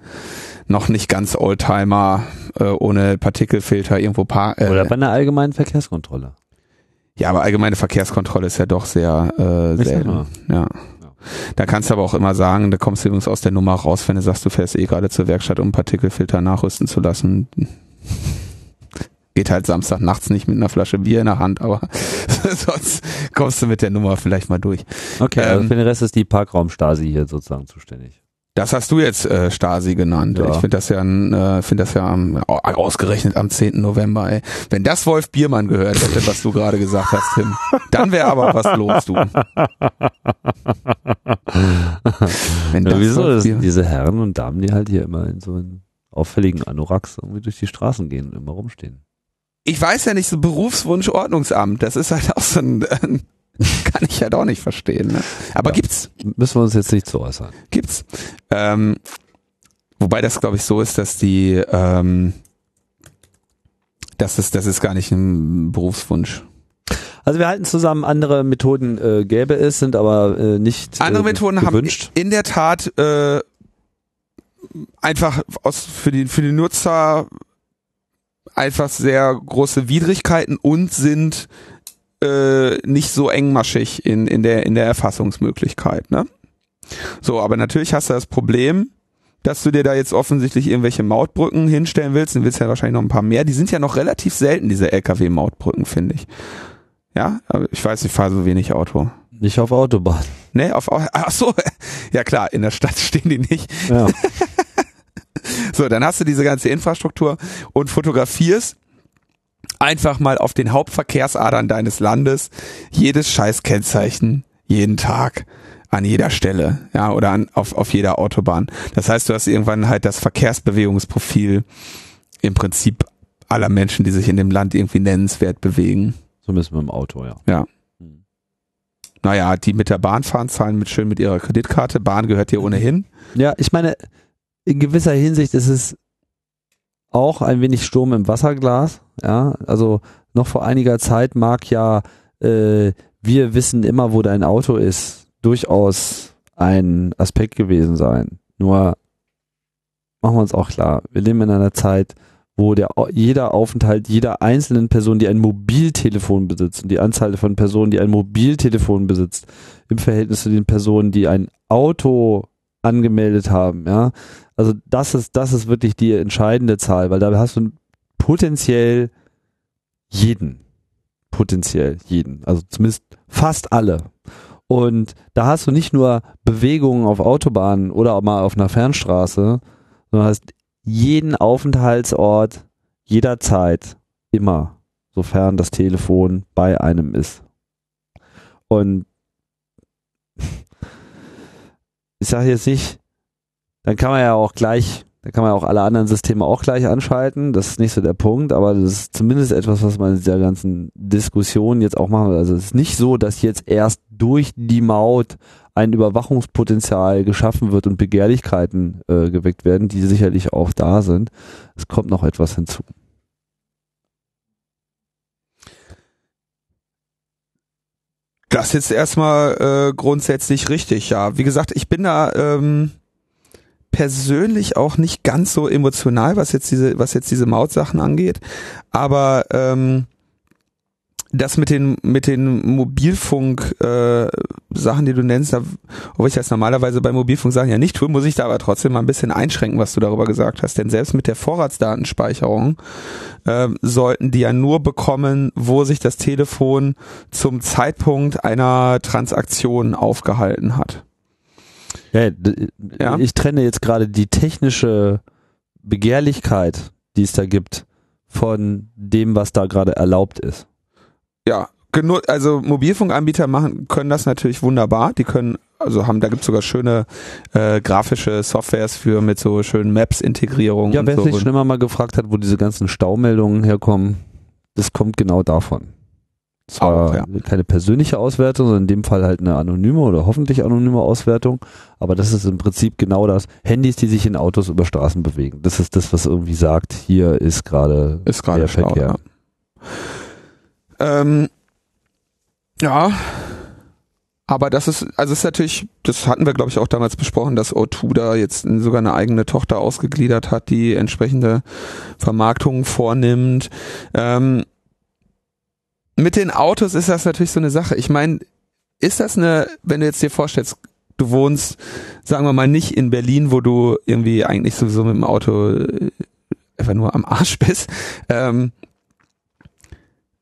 noch nicht ganz Oldtimer äh, ohne Partikelfilter irgendwo park äh, Oder bei einer allgemeinen Verkehrskontrolle. Ja, aber allgemeine Verkehrskontrolle ist ja doch sehr äh, selten. Ja. Da kannst du aber auch immer sagen, da kommst du übrigens aus der Nummer raus, wenn du sagst, du fährst eh gerade zur Werkstatt, um Partikelfilter nachrüsten zu lassen. Geht halt Samstag nachts nicht mit einer Flasche Bier in der Hand, aber sonst kommst du mit der Nummer vielleicht mal durch. Okay, also Ähm, für den Rest ist die Parkraumstasi hier sozusagen zuständig. Das hast du jetzt äh, Stasi genannt. Ja. Ich finde das ja, äh, finde das ja am, au- ausgerechnet am 10. November. Ey. Wenn das Wolf Biermann gehört hätte, was du gerade gesagt hast, Tim, dann wäre aber was los, du. Wenn Ja, wieso? Wolf Das Biermann- diese Herren und Damen, die halt hier immer in so einen auffälligen Anoraks irgendwie durch die Straßen gehen und immer rumstehen. ich weiß ja nicht, so Berufswunsch Ordnungsamt, das ist halt auch so ein, äh, kann ich halt auch nicht verstehen. Ne? Aber Ja. gibt's, Müssen wir uns jetzt nicht zu äußern. gibt's. Ähm, wobei das, glaube ich, so ist, dass die, ähm, das ist, das ist gar nicht ein Berufswunsch. Also wir halten zusammen, andere Methoden äh, gäbe es, sind aber äh, nicht Andere äh, Methoden gewünscht. haben in der Tat äh, einfach aus, für, die, für die Nutzer einfach sehr große Widrigkeiten und sind äh, nicht so engmaschig in, in, der, in der Erfassungsmöglichkeit. Ne? So, aber natürlich hast du das Problem, dass du dir da jetzt offensichtlich irgendwelche Mautbrücken hinstellen willst. Du willst ja wahrscheinlich noch ein paar mehr. Die sind ja noch relativ selten, diese LKW-Mautbrücken, finde ich. Ja, aber ich weiß, ich fahre so wenig Auto. Nicht auf Autobahn. Ne, auf, ach so, ja klar, in der Stadt stehen die nicht. Ja. So, dann hast du diese ganze Infrastruktur und fotografierst einfach mal auf den Hauptverkehrsadern deines Landes jedes scheiß Kennzeichen jeden Tag an jeder Stelle, ja, oder an, auf, auf jeder Autobahn. Das heißt, du hast irgendwann halt das Verkehrsbewegungsprofil im Prinzip aller Menschen, die sich in dem Land irgendwie nennenswert bewegen. So müssen wir im Auto, ja. Ja. Naja, die mit der Bahn fahren, zahlen mit schön mit ihrer Kreditkarte. Bahn gehört dir ohnehin. Ja, ich meine, in gewisser Hinsicht ist es auch ein wenig Sturm im Wasserglas. Ja, also noch vor einiger Zeit mag ja äh, wir wissen immer, wo dein Auto ist, durchaus ein Aspekt gewesen sein. Nur machen wir uns auch klar, wir leben in einer Zeit, wo der, jeder Aufenthalt jeder einzelnen Person, die ein Mobiltelefon besitzt und die Anzahl von Personen, die ein Mobiltelefon besitzt, im Verhältnis zu den Personen, die ein Auto angemeldet haben, ja. Also das ist, das ist wirklich die entscheidende Zahl, weil da hast du potenziell jeden. Potenziell jeden. Also zumindest fast alle. Und da hast du nicht nur Bewegungen auf Autobahnen oder auch mal auf einer Fernstraße, sondern hast jeden Aufenthaltsort jederzeit immer, sofern das Telefon bei einem ist. Und ich sage jetzt nicht, dann kann man ja auch gleich, dann kann man ja auch alle anderen Systeme auch gleich anschalten. Das ist nicht so der Punkt, aber das ist zumindest etwas, was man in dieser ganzen Diskussion jetzt auch machen will. Also es ist nicht so, dass jetzt erst durch die Maut ein Überwachungspotenzial geschaffen wird und Begehrlichkeiten äh, geweckt werden, die sicherlich auch da sind. Es kommt noch etwas hinzu. Das ist erstmal äh, grundsätzlich richtig, ja. Wie gesagt, ich bin da ähm, persönlich auch nicht ganz so emotional, was jetzt diese, was jetzt diese Mautsachen angeht. Aber ähm, das mit den mit den Mobilfunk äh, Sachen, die du nennst, da, obwohl ich das normalerweise bei Mobilfunksachen ja nicht tue, muss ich da aber trotzdem mal ein bisschen einschränken, was du darüber gesagt hast. Denn selbst mit der Vorratsdatenspeicherung ähm, sollten die ja nur bekommen, wo sich das Telefon zum Zeitpunkt einer Transaktion aufgehalten hat. Ja, Ja. Ich trenne jetzt gerade die technische Begehrlichkeit, die es da gibt, von dem, was da gerade erlaubt ist. Ja, also Mobilfunkanbieter machen können das natürlich wunderbar. Die können also haben da gibt's sogar schöne äh, grafische Softwares für mit so schönen Maps-Integrierung Ja, wer so. sich schon immer mal gefragt hat, wo diese ganzen Staumeldungen herkommen, das kommt genau davon. Zwar Auch, ja. keine persönliche Auswertung, sondern in dem Fall halt eine anonyme oder hoffentlich anonyme Auswertung. Aber das ist im Prinzip genau das. Handys, die sich in Autos über Straßen bewegen. Das ist das, was irgendwie sagt, hier ist gerade der Stau, Verkehr. Ja. Ähm, ja. Aber das ist, also ist natürlich, das hatten wir glaube ich auch damals besprochen, dass O2 da jetzt sogar eine eigene Tochter ausgegliedert hat, die entsprechende Vermarktungen vornimmt. Ähm, mit den Autos ist das natürlich so eine Sache. Ich meine, ist das eine, wenn du jetzt dir vorstellst, du wohnst, sagen wir mal, nicht in Berlin, wo du irgendwie eigentlich sowieso mit dem Auto äh, einfach nur am Arsch bist, ähm,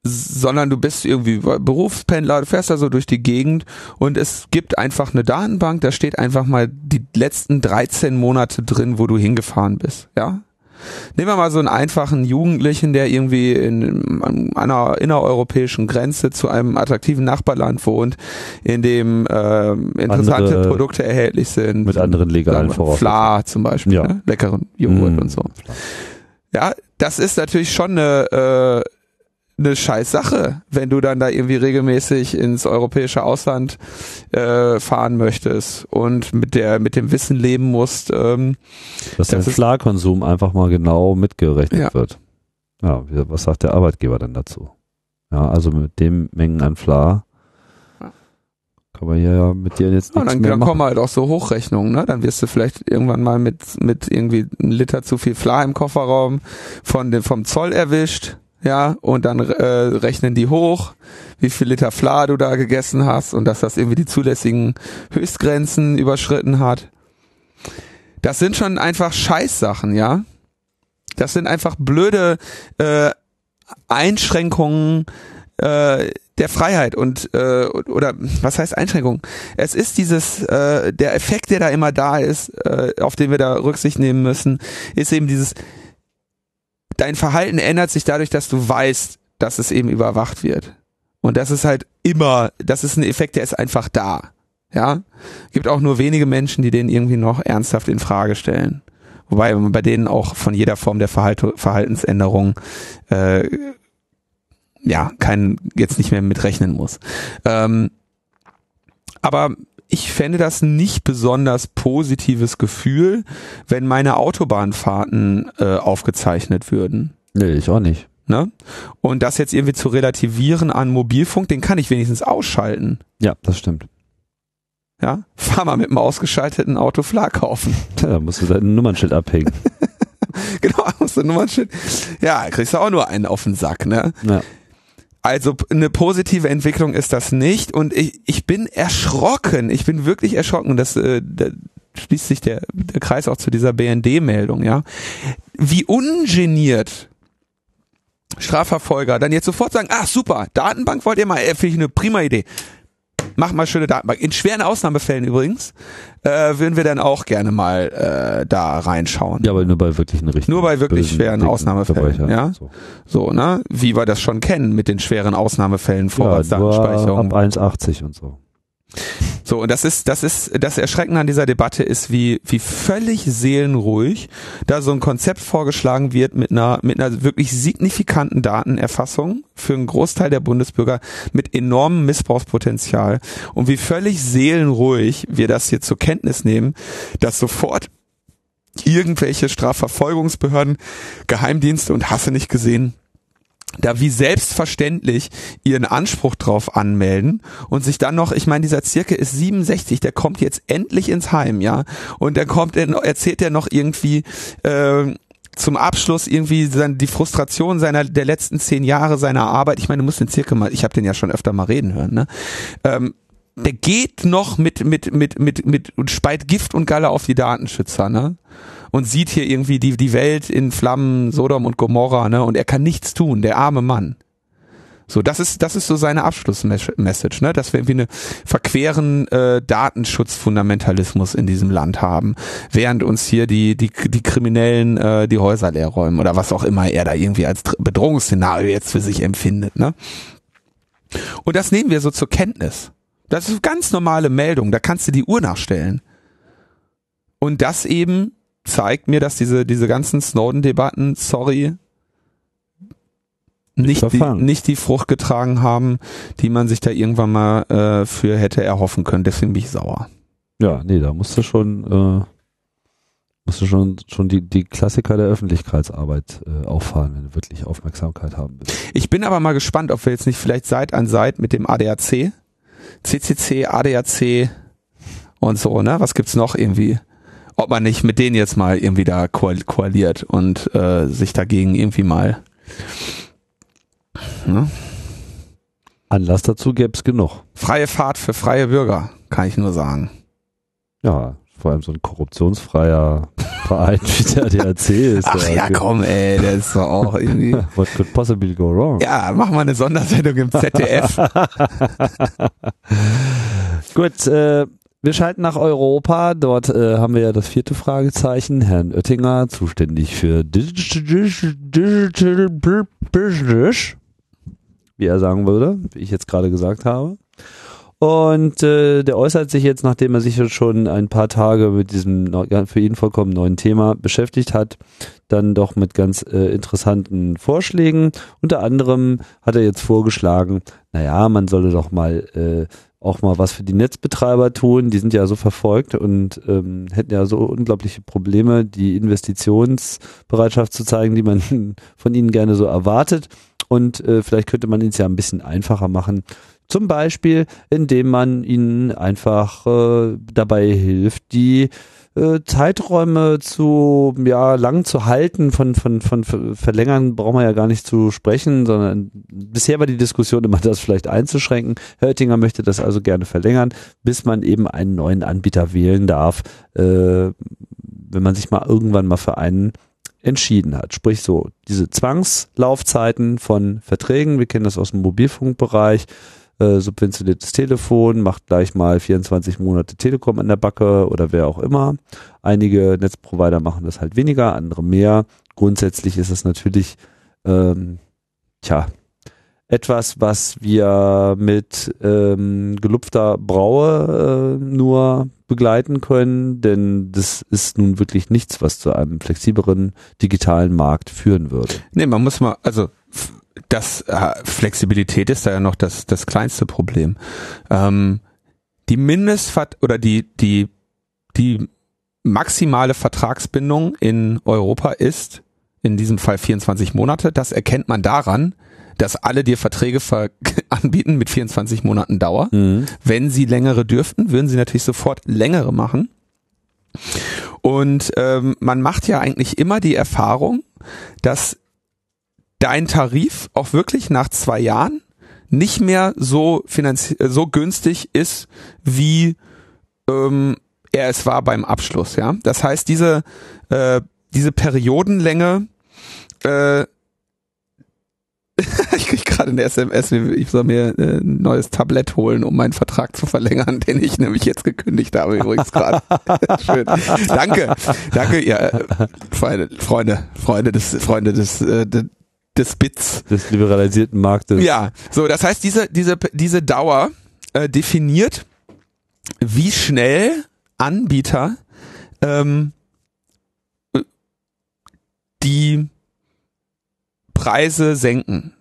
sondern du bist irgendwie Berufspendler, du fährst da so durch die Gegend und es gibt einfach eine Datenbank, da steht einfach mal die letzten 13 Monate drin, wo du hingefahren bist, ja? Nehmen wir mal so einen einfachen Jugendlichen, der irgendwie in, an einer innereuropäischen Grenze zu einem attraktiven Nachbarland wohnt, in dem äh, interessante Andere- Produkte erhältlich sind. Mit anderen legalen Voraussetzungen. Fla zum Beispiel, Ja. ne? leckeren Joghurt Mm, und so. Ja, das ist natürlich schon eine, äh, eine scheiß Sache, wenn du dann da irgendwie regelmäßig ins europäische Ausland äh, fahren möchtest und mit der mit dem Wissen leben musst. Ähm, Dass dein Das Schlagkonsum einfach mal genau mitgerechnet Ja. wird. Ja, was sagt der Arbeitgeber denn dazu? Ja, also mit dem Mengen an Fla kann man ja mit dir jetzt ja, nichts dann, mehr dann machen. kommen halt auch so Hochrechnungen, ne? Dann wirst du vielleicht irgendwann mal mit mit irgendwie einem Liter zu viel Fla im Kofferraum von dem vom Zoll erwischt. Ja, und dann äh, rechnen die hoch, wie viel Liter Fla du da gegessen hast und dass das irgendwie die zulässigen Höchstgrenzen überschritten hat. Das sind schon einfach Scheißsachen, ja. Das sind einfach blöde äh, Einschränkungen äh, der Freiheit und äh, oder was heißt Einschränkung? Es ist dieses äh, der Effekt, der da immer da ist, äh, auf den wir da Rücksicht nehmen müssen, ist eben dieses dein Verhalten ändert sich dadurch, dass du weißt, dass es eben überwacht wird. Und das ist halt immer, das ist ein Effekt, der ist einfach da. Ja, gibt auch nur wenige Menschen, die den irgendwie noch ernsthaft in Frage stellen. Wobei man bei denen auch von jeder Form der Verhalt Verhaltensänderung äh, ja kein jetzt nicht mehr mitrechnen muss. Ähm, aber ich fände das nicht besonders positives Gefühl, wenn meine Autobahnfahrten äh, aufgezeichnet würden. Nee, ich auch nicht. Ne? Und das jetzt irgendwie zu relativieren an Mobilfunk, den kann ich wenigstens ausschalten. Ja, das stimmt. Ja, fahr mal mit einem ausgeschalteten Auto Fla kaufen. Tja, Da musst du dein Nummernschild abhängen. genau, musst du Nummernschild. Ja, kriegst du auch nur einen auf den Sack, ne? Ja. Also eine positive Entwicklung ist das nicht und ich, ich bin erschrocken. Ich bin wirklich erschrocken. Das äh, da schließt sich der, der Kreis auch zu dieser BND-Meldung, ja. Wie ungeniert Strafverfolger dann jetzt sofort sagen, ach super, Datenbank wollt ihr mal, äh, finde ich eine prima Idee. Mach mal schöne Datenbank. In schweren Ausnahmefällen übrigens äh, würden wir dann auch gerne mal äh, da reinschauen. ja, aber nur bei wirklichen richtigen. Nur bei wirklich schweren Ausnahmefällen, ja. So. So, ne? Wie wir das schon kennen mit den schweren Ausnahmefällen Ja, Vorratsdatenspeicherung. ab 1,80 und so. So, und das ist, das ist, das Erschreckende an dieser Debatte ist, wie, wie völlig seelenruhig da so ein Konzept vorgeschlagen wird mit einer, mit einer wirklich signifikanten Datenerfassung für einen Großteil der Bundesbürger mit enormem Missbrauchspotenzial und wie völlig seelenruhig wir das hier zur Kenntnis nehmen, dass sofort irgendwelche Strafverfolgungsbehörden, Geheimdienste und Hasse nicht gesehen da wie selbstverständlich ihren Anspruch drauf anmelden und sich dann noch, ich meine, dieser Zirkel ist 67, der kommt jetzt endlich ins Heim, ja, und dann kommt er, erzählt er noch irgendwie äh, zum Abschluss irgendwie sein, die Frustration seiner der letzten zehn Jahre seiner Arbeit. Ich meine, du musst den Zirkel mal, ich habe den ja schon öfter mal reden hören, ne? Ähm, der geht noch mit mit mit mit mit und speit Gift und Galle auf die Datenschützer, ne? Und sieht hier irgendwie die die Welt in Flammen, Sodom und Gomorra, ne? Und er kann nichts tun, der arme Mann. So, das ist das ist so seine Abschlussmessage, ne? Dass wir irgendwie eine verqueren äh, Datenschutzfundamentalismus in diesem Land haben, während uns hier die die die Kriminellen äh, die Häuser leer räumen oder was auch immer er da irgendwie als Dr- Bedrohungsszenario jetzt für sich empfindet, ne? Und das nehmen wir so zur Kenntnis. Das ist ganz normale Meldung, da kannst du die Uhr nachstellen. Und das eben zeigt mir, dass diese, diese ganzen Snowden-Debatten, sorry, nicht die, nicht die Frucht getragen haben, die man sich da irgendwann mal äh, für hätte erhoffen können. Deswegen bin ich sauer. Ja, nee, da musst du schon, äh, musst du schon, schon die, die Klassiker der Öffentlichkeitsarbeit äh, auffahren, wenn du wirklich Aufmerksamkeit haben willst. Ich bin aber mal gespannt, ob wir jetzt nicht vielleicht Seit an Seit mit dem ADAC, CCC, ADAC und so, ne? Was gibt's noch irgendwie? Ob man nicht mit denen jetzt mal irgendwie da koal- koaliert und äh, sich dagegen irgendwie mal. Ne? Anlass dazu gäbe es genug. Freie Fahrt für freie Bürger, kann ich nur sagen. Ja, vor allem so ein korruptionsfreier Verein wie der DRC ist. Ach ja, komm, ey, das ist doch auch irgendwie. What could possibly go wrong? Ja, mach mal eine Sondersendung im ZDF. Gut, äh, wir schalten nach Europa. Dort äh, haben wir ja das vierte Fragezeichen. Herrn Oettinger, zuständig für Digital Business, wie er sagen würde, wie ich jetzt gerade gesagt habe. Und äh, der äußert sich jetzt, nachdem er sich schon ein paar Tage mit diesem für ihn vollkommen neuen Thema beschäftigt hat, dann doch mit ganz äh, interessanten Vorschlägen. Unter anderem hat er jetzt vorgeschlagen, naja, man solle doch mal äh, auch mal was für die Netzbetreiber tun. Die sind ja so verfolgt und ähm, hätten ja so unglaubliche Probleme, die Investitionsbereitschaft zu zeigen, die man von ihnen gerne so erwartet. Und äh, vielleicht könnte man es ja ein bisschen einfacher machen, zum Beispiel, indem man ihnen einfach äh, dabei hilft, die äh, Zeiträume zu ja lang zu halten von von von verlängern brauchen wir ja gar nicht zu sprechen, sondern bisher war die Diskussion immer das vielleicht einzuschränken. Hörtinger möchte das also gerne verlängern, bis man eben einen neuen Anbieter wählen darf, äh, wenn man sich mal irgendwann mal für einen entschieden hat. Sprich so, diese Zwangslaufzeiten von Verträgen, wir kennen das aus dem Mobilfunkbereich, äh, subventioniertes Telefon, macht gleich mal 24 Monate Telekom an der Backe oder wer auch immer. Einige Netzprovider machen das halt weniger, andere mehr. Grundsätzlich ist es natürlich, ähm, tja, etwas, was wir mit ähm, gelupfter Braue äh, nur begleiten können, denn das ist nun wirklich nichts, was zu einem flexibleren digitalen Markt führen würde. Nee, man muss mal, also das äh, Flexibilität ist da ja noch das, das kleinste Problem. Ähm, die Mindestvert oder die, die, die maximale Vertragsbindung in Europa ist in diesem Fall 24 Monate. Das erkennt man daran, dass alle dir Verträge anbieten mit 24 Monaten Dauer. Mhm. Wenn sie längere dürften, würden sie natürlich sofort längere machen. Und ähm, man macht ja eigentlich immer die Erfahrung, dass dein Tarif auch wirklich nach zwei Jahren nicht mehr so finanziell so günstig ist, wie ähm, er es war beim Abschluss. Ja, das heißt diese äh, diese Periodenlänge. Äh, ich krieg gerade eine SMS, ich soll mir äh, ein neues Tablett holen, um meinen Vertrag zu verlängern, den ich nämlich jetzt gekündigt habe übrigens gerade. Schön. Danke, danke, ja, äh, Freunde, Freunde, Freunde des, Freunde des, äh, des Bits. Des liberalisierten Marktes. Ja, so, das heißt, diese, diese, diese Dauer äh, definiert, wie schnell Anbieter ähm, die Preise senken.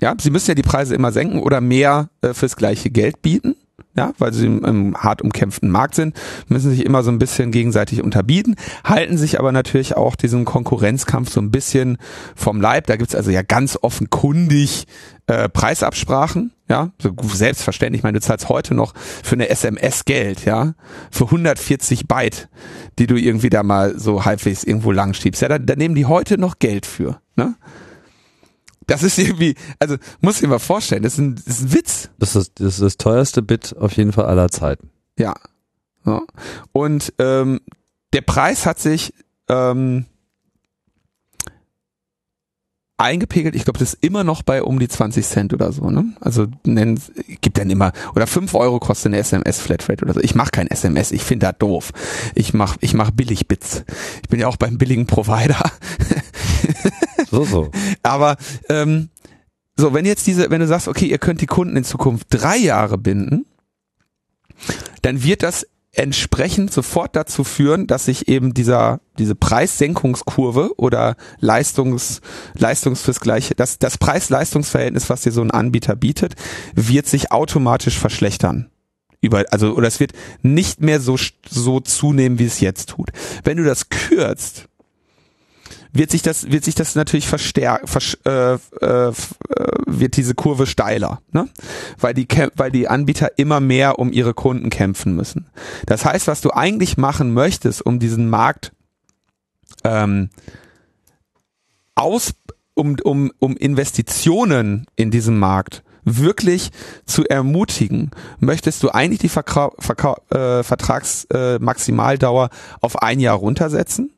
Ja, sie müssen ja die Preise immer senken oder mehr äh, fürs gleiche Geld bieten ja, weil sie im, im hart umkämpften Markt sind, müssen sich immer so ein bisschen gegenseitig unterbieten, halten sich aber natürlich auch diesen Konkurrenzkampf so ein bisschen vom Leib. Da gibt's also ja ganz offenkundig äh, Preisabsprachen, ja, so selbstverständlich. Ich meine, du zahlst heute noch für eine SMS Geld, ja, für 140 Byte, die du irgendwie da mal so halbwegs irgendwo lang schiebst. Ja, da, da nehmen die heute noch Geld für, ne? Das ist irgendwie, also muss ich mir mal vorstellen, das ist ein, das ist ein Witz. Das ist, das ist das teuerste Bit auf jeden Fall aller Zeiten. Ja. ja. Und ähm, der Preis hat sich ähm, eingepegelt, ich glaube, das ist immer noch bei um die 20 Cent oder so, ne? Also nennen, gibt dann immer, oder 5 Euro kostet eine SMS-Flatrate oder so. Ich mache kein SMS, ich finde das doof. Ich mach, ich mach Billig-Bits. Ich bin ja auch beim billigen Provider. So, so. Aber ähm, so, wenn jetzt diese, wenn du sagst, okay, ihr könnt die Kunden in Zukunft drei Jahre binden, dann wird das entsprechend sofort dazu führen, dass sich eben dieser diese Preissenkungskurve oder Leistungs Leistungs fürs gleiche das das Preis-Leistungs-Verhältnis, was dir so ein Anbieter bietet, wird sich automatisch verschlechtern. Über, also oder es wird nicht mehr so so zunehmen, wie es jetzt tut. Wenn du das kürzt, wird sich das, wird sich das natürlich verstärken, vers, äh, äh, wird diese Kurve steiler, ne? Weil die, weil die Anbieter immer mehr um ihre Kunden kämpfen müssen. Das heißt, was du eigentlich machen möchtest, um diesen Markt ähm, aus, um, um, um Investitionen in diesem Markt wirklich zu ermutigen, möchtest du eigentlich die äh, Vertragsmaximaldauer äh, auf ein Jahr runtersetzen?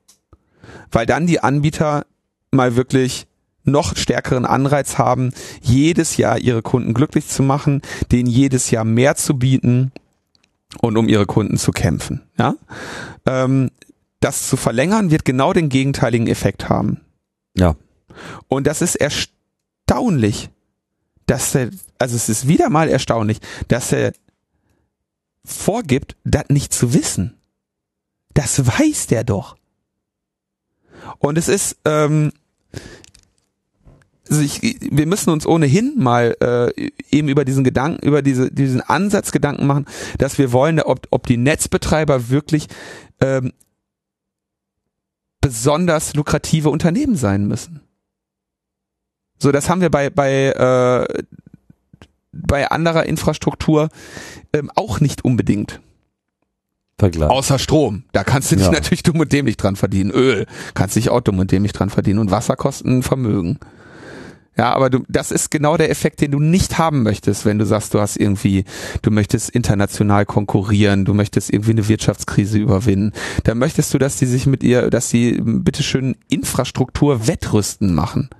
Weil dann die Anbieter mal wirklich noch stärkeren Anreiz haben, jedes Jahr ihre Kunden glücklich zu machen, denen jedes Jahr mehr zu bieten und um ihre Kunden zu kämpfen. Ja, ähm, das zu verlängern wird genau den gegenteiligen Effekt haben. Ja. Und das ist erstaunlich, dass er, also es ist wieder mal erstaunlich, dass er vorgibt, das nicht zu wissen. Das weiß der doch. Und es ist, ähm, also ich, wir müssen uns ohnehin mal äh, eben über diesen Gedanken, über diese, diesen Ansatz Gedanken machen, dass wir wollen, ob, ob die Netzbetreiber wirklich ähm, besonders lukrative Unternehmen sein müssen. So, das haben wir bei bei äh, bei anderer Infrastruktur ähm, auch nicht unbedingt. Vergleich. Außer Strom. Da kannst du dich ja. natürlich dumm und dämlich dran verdienen. Öl kannst dich auch dumm und dämlich dran verdienen. Und Wasser kosten Vermögen. Ja, aber du, das ist genau der Effekt, den du nicht haben möchtest, wenn du sagst, du hast irgendwie, du möchtest international konkurrieren, du möchtest irgendwie eine Wirtschaftskrise überwinden. Da möchtest du, dass die sich mit ihr, dass sie bitteschön Infrastruktur wettrüsten machen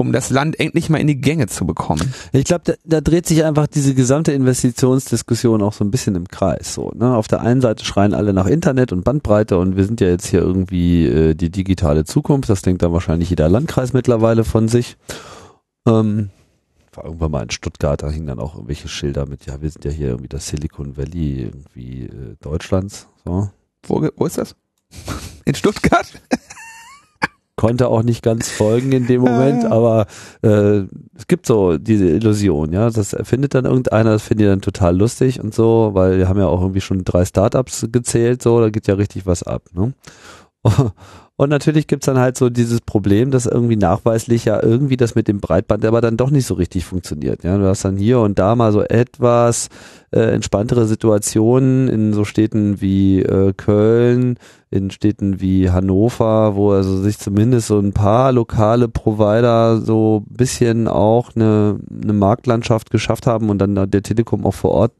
um das Land endlich mal in die Gänge zu bekommen. Ich glaube, da, da dreht sich einfach diese gesamte Investitionsdiskussion auch so ein bisschen im Kreis. So, ne? Auf der einen Seite schreien alle nach Internet und Bandbreite und wir sind ja jetzt hier irgendwie äh, die digitale Zukunft. Das denkt dann wahrscheinlich jeder Landkreis mittlerweile von sich. Ähm, war irgendwann mal in Stuttgart, da hingen dann auch irgendwelche Schilder mit, ja, wir sind ja hier irgendwie das Silicon Valley irgendwie äh, Deutschlands. So. Wo, wo ist das? In Stuttgart? Konnte auch nicht ganz folgen in dem Moment, aber äh, es gibt so diese Illusion, ja. Das erfindet dann irgendeiner, das finde ich dann total lustig und so, weil wir haben ja auch irgendwie schon drei Startups gezählt, so, da geht ja richtig was ab, ne? Und natürlich gibt's dann halt so dieses Problem, dass irgendwie nachweislich ja irgendwie das mit dem Breitband aber dann doch nicht so richtig funktioniert. Ja, du hast dann hier und da mal so etwas äh, entspanntere Situationen in so Städten wie äh, Köln, in Städten wie Hannover, wo also sich zumindest so ein paar lokale Provider so bisschen auch eine, eine Marktlandschaft geschafft haben und dann der Telekom auch vor Ort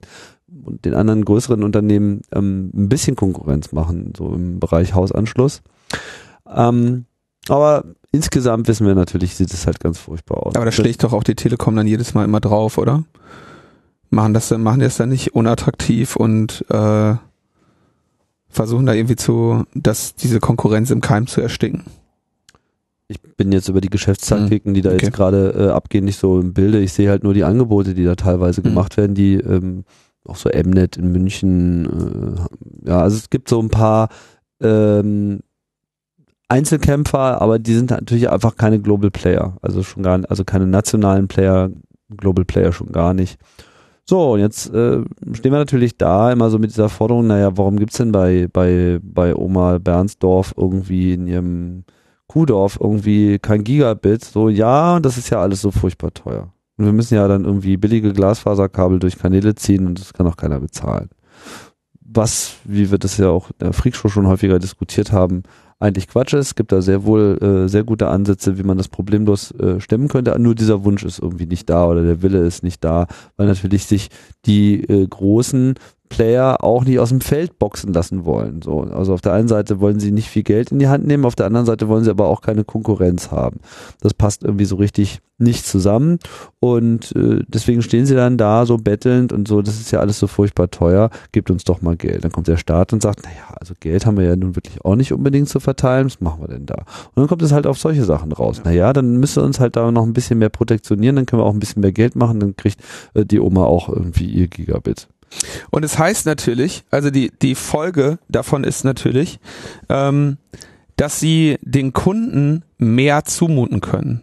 und den anderen größeren Unternehmen ähm, ein bisschen Konkurrenz machen, so im Bereich Hausanschluss. Ähm, aber insgesamt wissen wir natürlich, sieht es halt ganz furchtbar aus. Aber da schlägt doch auch die Telekom dann jedes Mal immer drauf, oder? Machen das dann, machen die das dann nicht unattraktiv und äh, versuchen da irgendwie zu, dass diese Konkurrenz im Keim zu ersticken. Ich bin jetzt über die Geschäftszeitkicken, die da okay. jetzt gerade äh, abgehen, nicht so im Bilde. Ich sehe halt nur die Angebote, die da teilweise mhm. gemacht werden, die ähm, auch so Mnet in München, äh, ja, also es gibt so ein paar ähm, Einzelkämpfer, aber die sind natürlich einfach keine Global Player. Also schon gar also keine nationalen Player, Global Player schon gar nicht. So, und jetzt äh, stehen wir natürlich da immer so mit dieser Forderung, naja, warum gibt's denn bei, bei, bei Oma Bernsdorf irgendwie in ihrem Kuhdorf irgendwie kein Gigabit? So, ja, das ist ja alles so furchtbar teuer. Und wir müssen ja dann irgendwie billige Glasfaserkabel durch Kanäle ziehen und das kann auch keiner bezahlen. Was, wie wir das ja auch in der Freakshow schon häufiger diskutiert haben, eigentlich Quatsch ist. Es gibt da sehr wohl äh, sehr gute Ansätze, wie man das problemlos äh, stemmen könnte. Nur dieser Wunsch ist irgendwie nicht da oder der Wille ist nicht da, weil natürlich sich die äh, großen Player auch nicht aus dem Feld boxen lassen wollen. So, also auf der einen Seite wollen sie nicht viel Geld in die Hand nehmen, auf der anderen Seite wollen sie aber auch keine Konkurrenz haben. Das passt irgendwie so richtig nicht zusammen und äh, deswegen stehen sie dann da so bettelnd und so, das ist ja alles so furchtbar teuer, gebt uns doch mal Geld. Dann kommt der Staat und sagt, naja, also Geld haben wir ja nun wirklich auch nicht unbedingt zu verteilen, was machen wir denn da? Und dann kommt es halt auf solche Sachen raus. Naja, dann müsste uns halt da noch ein bisschen mehr protektionieren, dann können wir auch ein bisschen mehr Geld machen, dann kriegt äh, die Oma auch irgendwie ihr Gigabit. Und es heißt natürlich, also die, die Folge davon ist natürlich, ähm, dass sie den Kunden mehr zumuten können.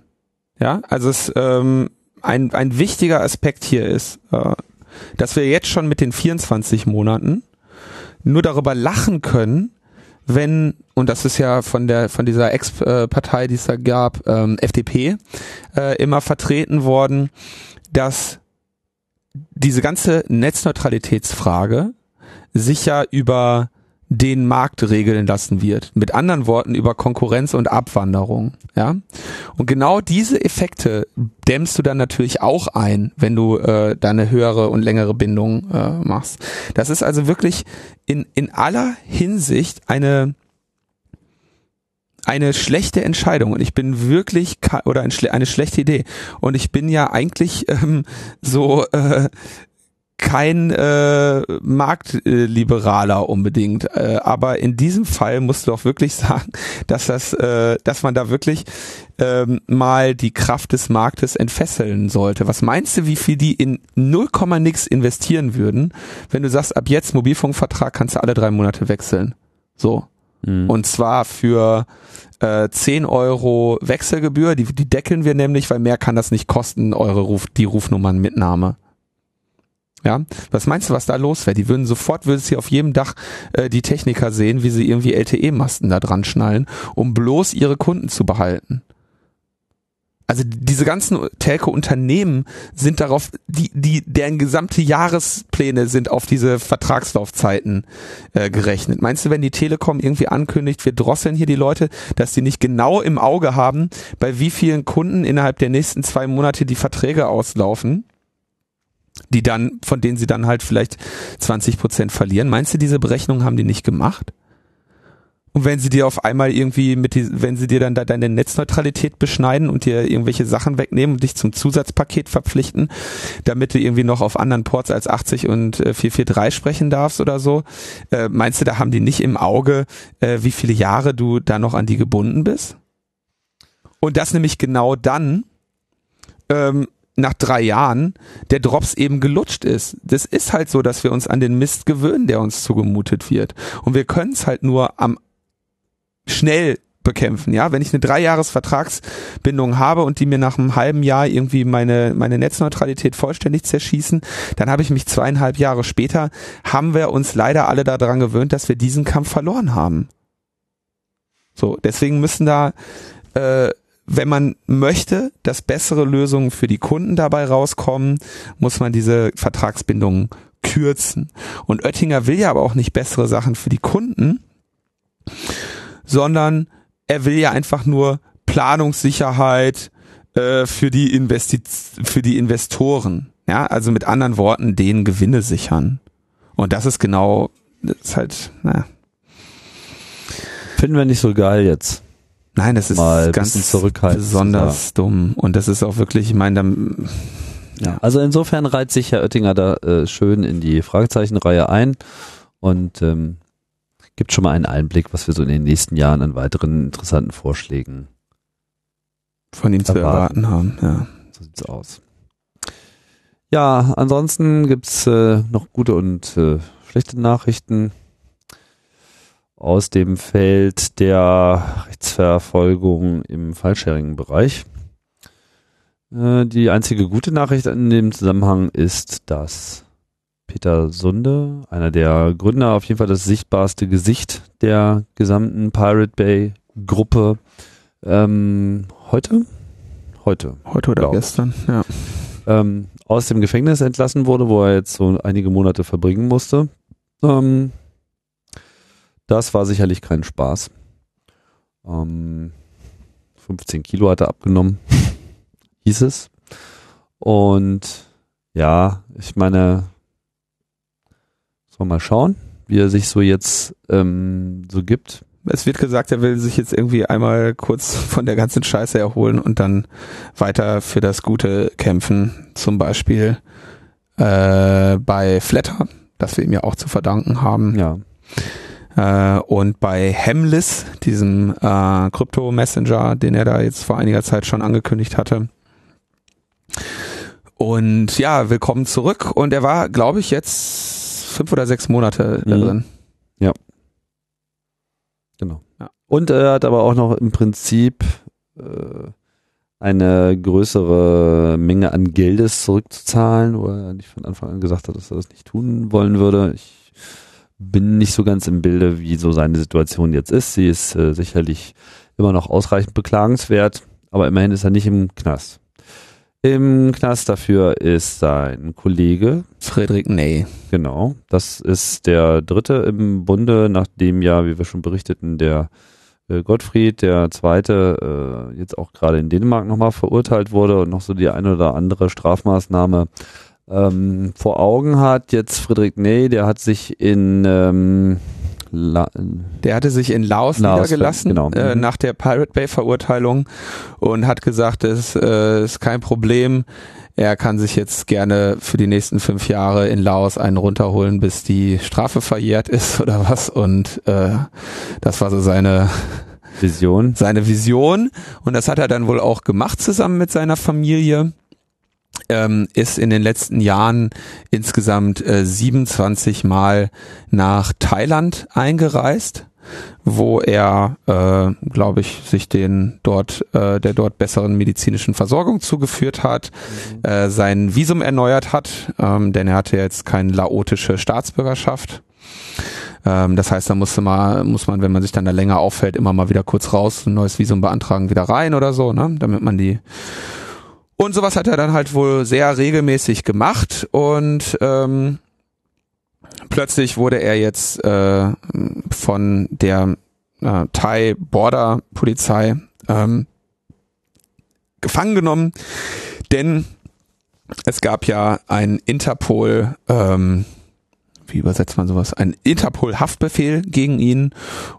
Ja, also es ähm, ein, ein wichtiger Aspekt hier ist, äh, dass wir jetzt schon mit den 24 Monaten nur darüber lachen können, wenn, und das ist ja von der von dieser Ex-Partei, die es da gab, ähm, FDP, äh, immer vertreten worden, dass diese ganze Netzneutralitätsfrage sich ja über den Markt regeln lassen wird. Mit anderen Worten über Konkurrenz und Abwanderung. Ja, und genau diese Effekte dämmst du dann natürlich auch ein, wenn du äh, da eine höhere und längere Bindung äh, machst. Das ist also wirklich in in aller Hinsicht eine eine schlechte Entscheidung und ich bin wirklich oder eine schlechte Idee und ich bin ja eigentlich ähm, so äh, kein äh, Marktliberaler unbedingt, äh, aber in diesem Fall musst du auch wirklich sagen, dass das, äh, dass man da wirklich ähm, mal die Kraft des Marktes entfesseln sollte. Was meinst du, wie viel die in 0, nix investieren würden, wenn du sagst, ab jetzt Mobilfunkvertrag kannst du alle drei Monate wechseln? So. Mhm. Und zwar für äh, 10 Euro Wechselgebühr, die, die deckeln wir nämlich, weil mehr kann das nicht kosten, eure Ruf, die Rufnummernmitnahme. Ja, was meinst du, was da los wäre? Die würden sofort, würdest du auf jedem Dach äh, die Techniker sehen, wie sie irgendwie LTE-Masten da dran schnallen, um bloß ihre Kunden zu behalten. Also diese ganzen Telco-Unternehmen sind darauf, die, die, deren gesamte Jahrespläne sind auf diese Vertragslaufzeiten äh, gerechnet. Meinst du, wenn die Telekom irgendwie ankündigt, wir drosseln hier die Leute, dass sie nicht genau im Auge haben, bei wie vielen Kunden innerhalb der nächsten zwei Monate die Verträge auslaufen? die dann, von denen sie dann halt vielleicht 20 Prozent verlieren. Meinst du, diese Berechnungen haben die nicht gemacht? Und wenn sie dir auf einmal irgendwie mit die, wenn sie dir dann da deine Netzneutralität beschneiden und dir irgendwelche Sachen wegnehmen und dich zum Zusatzpaket verpflichten, damit du irgendwie noch auf anderen Ports als 80 und äh, 443 sprechen darfst oder so, äh, meinst du, da haben die nicht im Auge, äh, wie viele Jahre du da noch an die gebunden bist? Und das nämlich genau dann, ähm, nach drei Jahren der Drops eben gelutscht ist. Das ist halt so, dass wir uns an den Mist gewöhnen, der uns zugemutet wird. Und wir können es halt nur am schnell bekämpfen. Ja, wenn ich eine Dreijahresvertragsbindung habe und die mir nach einem halben Jahr irgendwie meine meine Netzneutralität vollständig zerschießen, dann habe ich mich zweieinhalb Jahre später haben wir uns leider alle daran gewöhnt, dass wir diesen Kampf verloren haben. So, deswegen müssen da äh, wenn man möchte, dass bessere Lösungen für die Kunden dabei rauskommen, muss man diese Vertragsbindungen kürzen. Und Oettinger will ja aber auch nicht bessere Sachen für die Kunden, sondern er will ja einfach nur Planungssicherheit äh, für die Investi für die Investoren. Ja, also mit anderen Worten, denen Gewinne sichern. Und das ist genau, das ist halt, naja. Finden wir nicht so geil jetzt. Nein, das ist Mal ganz besonders dumm. Und das ist auch wirklich, ich meine, dann, ja. Also insofern reiht sich Herr Oettinger da äh, schön in die Fragezeichenreihe ein und ähm, gibt schon mal einen Einblick, was wir so in den nächsten Jahren an weiteren interessanten Vorschlägen von ihm zu erwarten haben. Ja. So sieht's aus. Ja, ansonsten gibt's äh, noch gute und äh, schlechte Nachrichten aus dem Feld der Rechtsverfolgung im Fallsharing-Bereich. Äh, die einzige gute Nachricht in dem Zusammenhang ist, dass Peter Sunde, einer der Gründer, auf jeden Fall das sichtbarste Gesicht der gesamten Pirate Bay Gruppe, ähm, heute? Heute. Heute oder gestern, ja. Ähm, aus dem Gefängnis entlassen wurde, wo er jetzt so einige Monate verbringen musste. Ähm, das war sicherlich kein Spaß. Ähm, 15 Kilo hat er abgenommen, hieß es. Und ja, ich meine, wir mal schauen, wie er sich so jetzt ähm, so gibt. Es wird gesagt, er will sich jetzt irgendwie einmal kurz von der ganzen Scheiße erholen und dann weiter für das Gute kämpfen. Zum Beispiel äh, bei Flatter, das wir ihm ja auch zu verdanken haben. Ja. Äh, und bei Hemlis, diesem äh, Krypto-Messenger, den er da jetzt vor einiger Zeit schon angekündigt hatte. Und ja, willkommen zurück. Und er war, glaube ich, jetzt fünf oder sechs Monate mhm. drin. Ja. Genau. Ja. Und er hat aber auch noch im Prinzip äh, eine größere Menge an Geldes zurückzuzahlen, wo er nicht von Anfang an gesagt hat, dass er das nicht tun wollen würde. Ich bin nicht so ganz im Bilde, wie so seine Situation jetzt ist. Sie ist äh, sicherlich immer noch ausreichend beklagenswert, aber immerhin ist er nicht im Knast. Im Knast dafür ist sein Kollege Friedrich Ney. Genau, das ist der dritte im Bunde, nachdem ja, wie wir schon berichteten, der äh, Gottfried, der zweite, äh, jetzt auch gerade in Dänemark nochmal verurteilt wurde und noch so die eine oder andere Strafmaßnahme ähm, vor Augen hat. Jetzt Friedrich Ney, der hat sich in ähm, La der hatte sich in Laos, Laos niedergelassen genau. äh, mhm. nach der Pirate Bay Verurteilung und hat gesagt, es äh, ist kein Problem. Er kann sich jetzt gerne für die nächsten fünf Jahre in Laos einen runterholen, bis die Strafe verjährt ist oder was. Und äh, das war so seine Vision. Seine Vision. Und das hat er dann wohl auch gemacht zusammen mit seiner Familie ähm, ist in den letzten Jahren insgesamt äh, 27 Mal nach Thailand eingereist, wo er, äh, glaube ich, sich den dort äh, der dort besseren medizinischen Versorgung zugeführt hat, mhm. äh, sein Visum erneuert hat, ähm, denn er hatte jetzt keine laotische Staatsbürgerschaft. Ähm, das heißt, da musste man, muss man, wenn man sich dann da länger auffällt, immer mal wieder kurz raus, ein neues Visum beantragen, wieder rein oder so, ne, damit man die und sowas hat er dann halt wohl sehr regelmäßig gemacht. Und ähm, plötzlich wurde er jetzt äh, von der äh, Thai Border Polizei ähm, gefangen genommen, denn es gab ja ein Interpol, ähm, wie übersetzt man sowas, ein Interpol-Haftbefehl gegen ihn.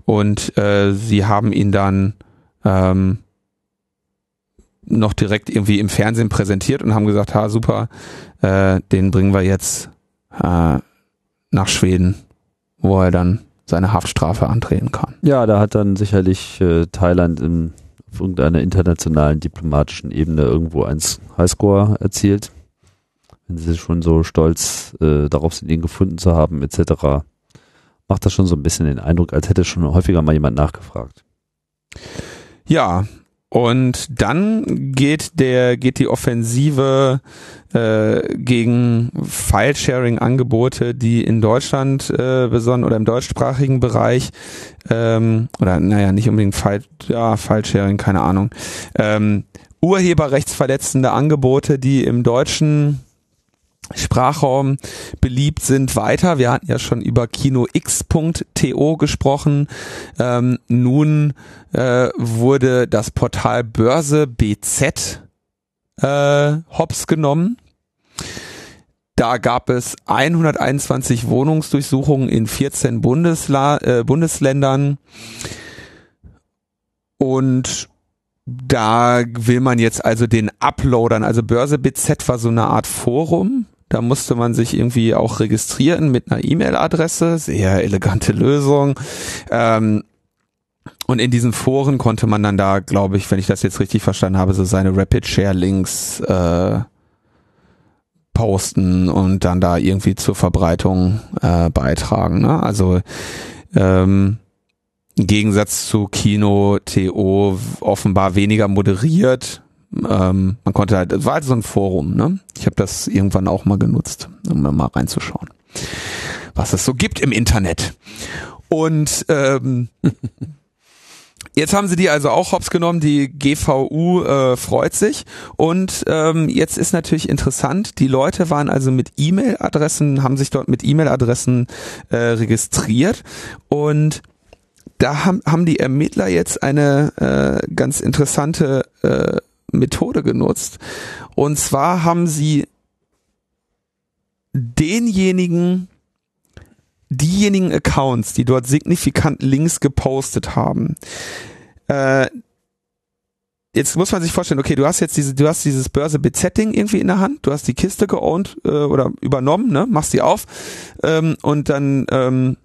Und äh, sie haben ihn dann ähm, noch direkt irgendwie im Fernsehen präsentiert und haben gesagt, ha super, äh, den bringen wir jetzt äh, nach Schweden, wo er dann seine Haftstrafe antreten kann. Ja, da hat dann sicherlich äh, Thailand in, auf irgendeiner internationalen diplomatischen Ebene irgendwo ein Highscore erzielt. Wenn sie schon so stolz äh, darauf sind, ihn gefunden zu haben, etc., macht das schon so ein bisschen den Eindruck, als hätte schon häufiger mal jemand nachgefragt. Ja, und dann geht der geht die Offensive äh, gegen File-Sharing-Angebote, die in Deutschland äh, besonders oder im deutschsprachigen Bereich ähm, oder naja nicht unbedingt File, ja File-Sharing, keine Ahnung, ähm, urheberrechtsverletzende Angebote, die im deutschen Sprachraum beliebt sind weiter. Wir hatten ja schon über kinox.to gesprochen. Ähm, nun äh, wurde das Portal Börse BZ äh, hops genommen. Da gab es 121 Wohnungsdurchsuchungen in 14 Bundesla äh, Bundesländern. Und da will man jetzt also den Uploadern, also Börse BZ war so eine Art Forum, da musste man sich irgendwie auch registrieren mit einer E-Mail-Adresse. Sehr elegante Lösung. Ähm, und in diesen Foren konnte man dann da, glaube ich, wenn ich das jetzt richtig verstanden habe, so seine Rapid Share Links äh, posten und dann da irgendwie zur Verbreitung äh, beitragen. Ne? Also ähm, im Gegensatz zu Kino, TO offenbar weniger moderiert, ähm, man konnte halt, es war halt so ein Forum, ne? Ich habe das irgendwann auch mal genutzt, um mal reinzuschauen, was es so gibt im Internet. Und ähm, Jetzt haben sie die also auch hops genommen, die GVU äh, freut sich. Und ähm, jetzt ist natürlich interessant, die Leute waren also mit E-Mail-Adressen, haben sich dort mit E-Mail-Adressen äh, registriert und da haben, haben die Ermittler jetzt eine äh, ganz interessante äh, Methode genutzt. Und zwar haben sie denjenigen, diejenigen Accounts, die dort signifikant Links gepostet haben, äh, jetzt muss man sich vorstellen, okay, du hast jetzt diese, du hast dieses Börse BZ-Ding irgendwie in der Hand, du hast die Kiste geowned äh, oder übernommen, ne, machst die auf ähm, und dann ähm,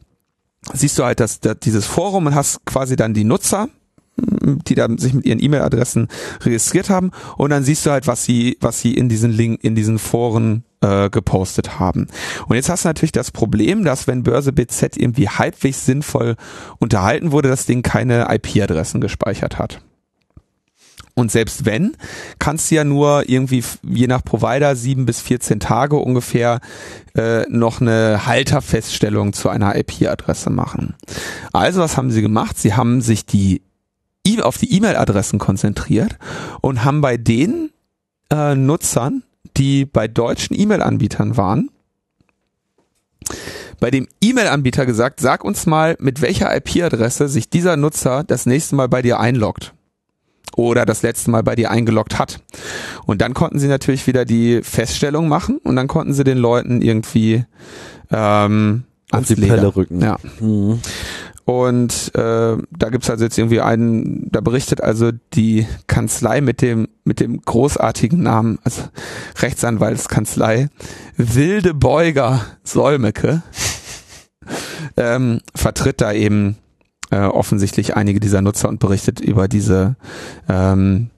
siehst du halt das, das, dieses Forum und hast quasi dann die Nutzer, die dann sich mit ihren E-Mail-Adressen registriert haben und dann siehst du halt, was sie, was sie in diesen Link, in diesen Foren äh, gepostet haben. Und jetzt hast du natürlich das Problem, dass wenn Börse BZ irgendwie halbwegs sinnvoll unterhalten wurde, das Ding keine IP-Adressen gespeichert hat. Und selbst wenn, kannst du ja nur irgendwie je nach Provider sieben bis 14 Tage ungefähr äh, noch eine Halterfeststellung zu einer IP-Adresse machen. Also was haben sie gemacht? Sie haben sich die auf die E-Mail-Adressen konzentriert und haben bei denen äh, Nutzern, die bei deutschen E-Mail-Anbietern waren, bei dem E-Mail-Anbieter gesagt, sag uns mal, mit welcher IP-Adresse sich dieser Nutzer das nächste Mal bei dir einloggt oder das letzte Mal bei dir eingeloggt hat. Und dann konnten sie natürlich wieder die Feststellung machen und dann konnten sie den Leuten irgendwie ähm, ans die Leder. Pelle rücken. Ja. Mhm. Und äh, da gibt's also jetzt irgendwie einen, da berichtet also die Kanzlei mit dem mit dem großartigen Namen, also Rechtsanwaltskanzlei Wilde Beuger Solmecke, ähm, vertritt da eben äh, offensichtlich einige dieser Nutzer und berichtet über diese ähm,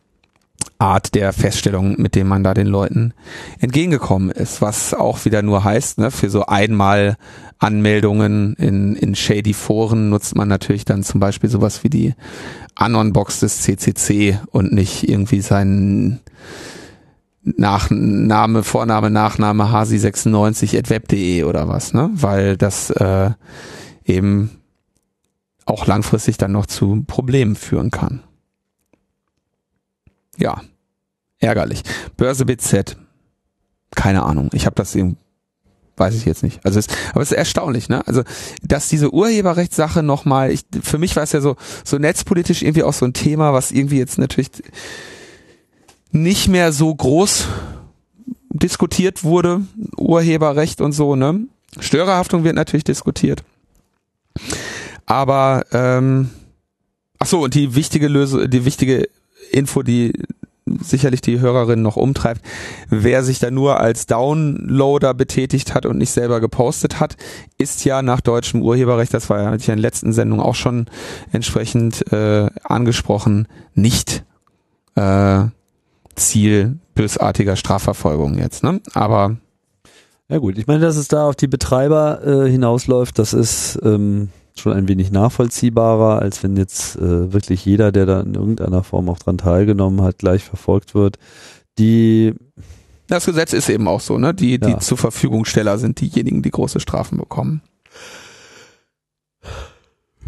Art der Feststellung, mit dem man da den Leuten entgegengekommen ist, was auch wieder nur heißt, ne, für so einmal Anmeldungen in, in shady Foren nutzt man natürlich dann zum Beispiel sowas wie die Anon-Box des CCC und nicht irgendwie seinen Nachname, Vorname, Nachname hasi96 at web.de oder was, ne, weil das äh, eben auch langfristig dann noch zu Problemen führen kann. Ja, ärgerlich. Börse BZ, keine Ahnung. Ich habe das eben, weiß ich jetzt nicht. Also es, aber es ist erstaunlich, ne? Also dass diese Urheberrechtssache nochmal, ich, für mich war es ja so so netzpolitisch irgendwie auch so ein Thema, was irgendwie jetzt natürlich nicht mehr so groß diskutiert wurde, Urheberrecht und so, ne? Störerhaftung wird natürlich diskutiert. Aber ähm, ach so und die wichtige Lösung, die wichtige Info, die sicherlich die Hörerin noch umtreibt, wer sich da nur als Downloader betätigt hat und nicht selber gepostet hat, ist ja nach deutschem Urheberrecht, das war ja in der letzten Sendung auch schon entsprechend äh, angesprochen, nicht äh, Ziel bösartiger Strafverfolgung jetzt. Ne? Aber ja gut, ich meine, dass es da auf die Betreiber äh, hinausläuft, das ist ähm, schon ein wenig nachvollziehbarer, als wenn jetzt äh, wirklich jeder, der da in irgendeiner Form auch dran teilgenommen hat, gleich verfolgt wird. Die das Gesetz ist eben auch so, ne? Die, die ja. zur Verfügungsteller sind diejenigen, die große Strafen bekommen.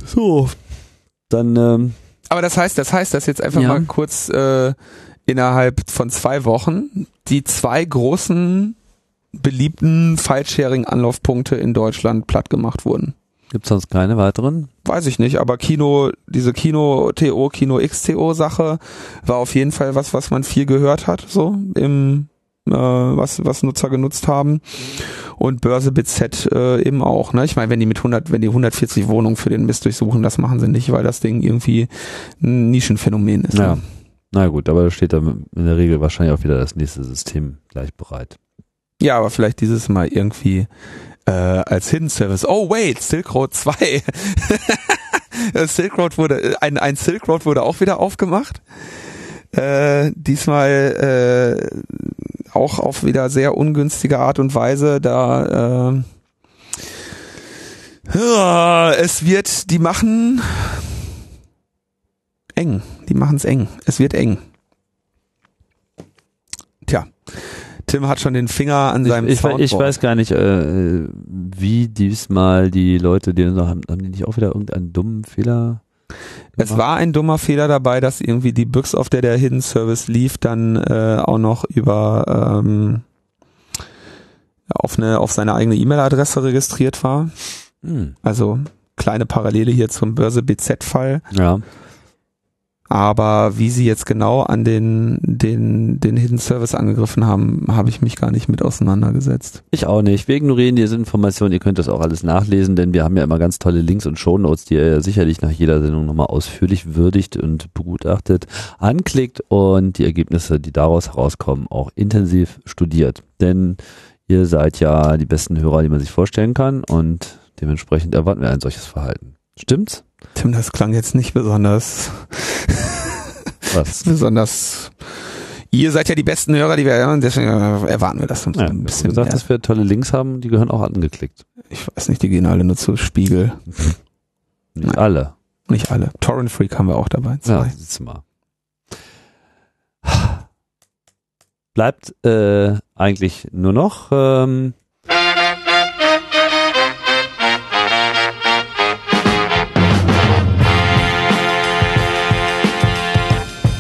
So, dann. Ähm, Aber das heißt, das heißt, dass jetzt einfach ja. mal kurz äh, innerhalb von zwei Wochen die zwei großen beliebten File-Sharing-Anlaufpunkte in Deutschland platt gemacht wurden. Gibt es sonst keine weiteren? Weiß ich nicht, aber Kino, diese Kino-TO, Kino-XTO-Sache war auf jeden Fall was, was man viel gehört hat, so im äh, was, was Nutzer genutzt haben. Und Börse BZ äh, eben auch. Ne? Ich meine, wenn die mit 100, wenn die 140 Wohnungen für den Mist durchsuchen, das machen sie nicht, weil das Ding irgendwie ein Nischenphänomen ist. Ja. Ne? Na gut, aber da steht da in der Regel wahrscheinlich auch wieder das nächste System gleich bereit. Ja, aber vielleicht dieses Mal irgendwie äh, als Hidden Service. Oh wait, Silk Road 2. Silk Road wurde, ein, ein Silk Road wurde auch wieder aufgemacht. Äh, diesmal äh, auch auf wieder sehr ungünstige Art und Weise. Da äh, es wird, die machen eng. Die machen es eng. Es wird eng. Tja. Tim hat schon den Finger an seinem ich, ich, ich weiß gar nicht, äh, wie diesmal die Leute, die haben, haben die nicht auch wieder irgendeinen dummen Fehler es war ein dummer Fehler dabei, dass irgendwie die Büchs, auf der der Hidden Service lief, dann äh, auch noch über ähm, auf eine auf seine eigene E-Mail-Adresse registriert war. Hm. Also kleine Parallele hier zum Börse BZ-Fall. Ja. Aber wie sie jetzt genau an den, den, den Hidden Service angegriffen haben, habe ich mich gar nicht mit auseinandergesetzt. Ich auch nicht. Wir ignorieren diese Informationen. Ihr könnt das auch alles nachlesen, denn wir haben ja immer ganz tolle Links und Shownotes, die ihr sicherlich nach jeder Sendung nochmal ausführlich würdigt und begutachtet, anklickt und die Ergebnisse, die daraus herauskommen, auch intensiv studiert. Denn ihr seid ja die besten Hörer, die man sich vorstellen kann und dementsprechend erwarten wir ein solches Verhalten. Stimmt's? Tim, das klang jetzt nicht besonders. Was? besonders. Ihr seid ja die besten Hörer, die wir haben, deswegen erwarten wir das ja, ein bisschen. gesagt, mehr. dass wir tolle Links haben, die gehören auch angeklickt. Ich weiß nicht, die gehen alle nur zu Spiegel. nicht Nein. alle. Nicht alle. Torrent Freak haben wir auch dabei. Zwei. Ja, siehst du mal. Bleibt äh, eigentlich nur noch ähm,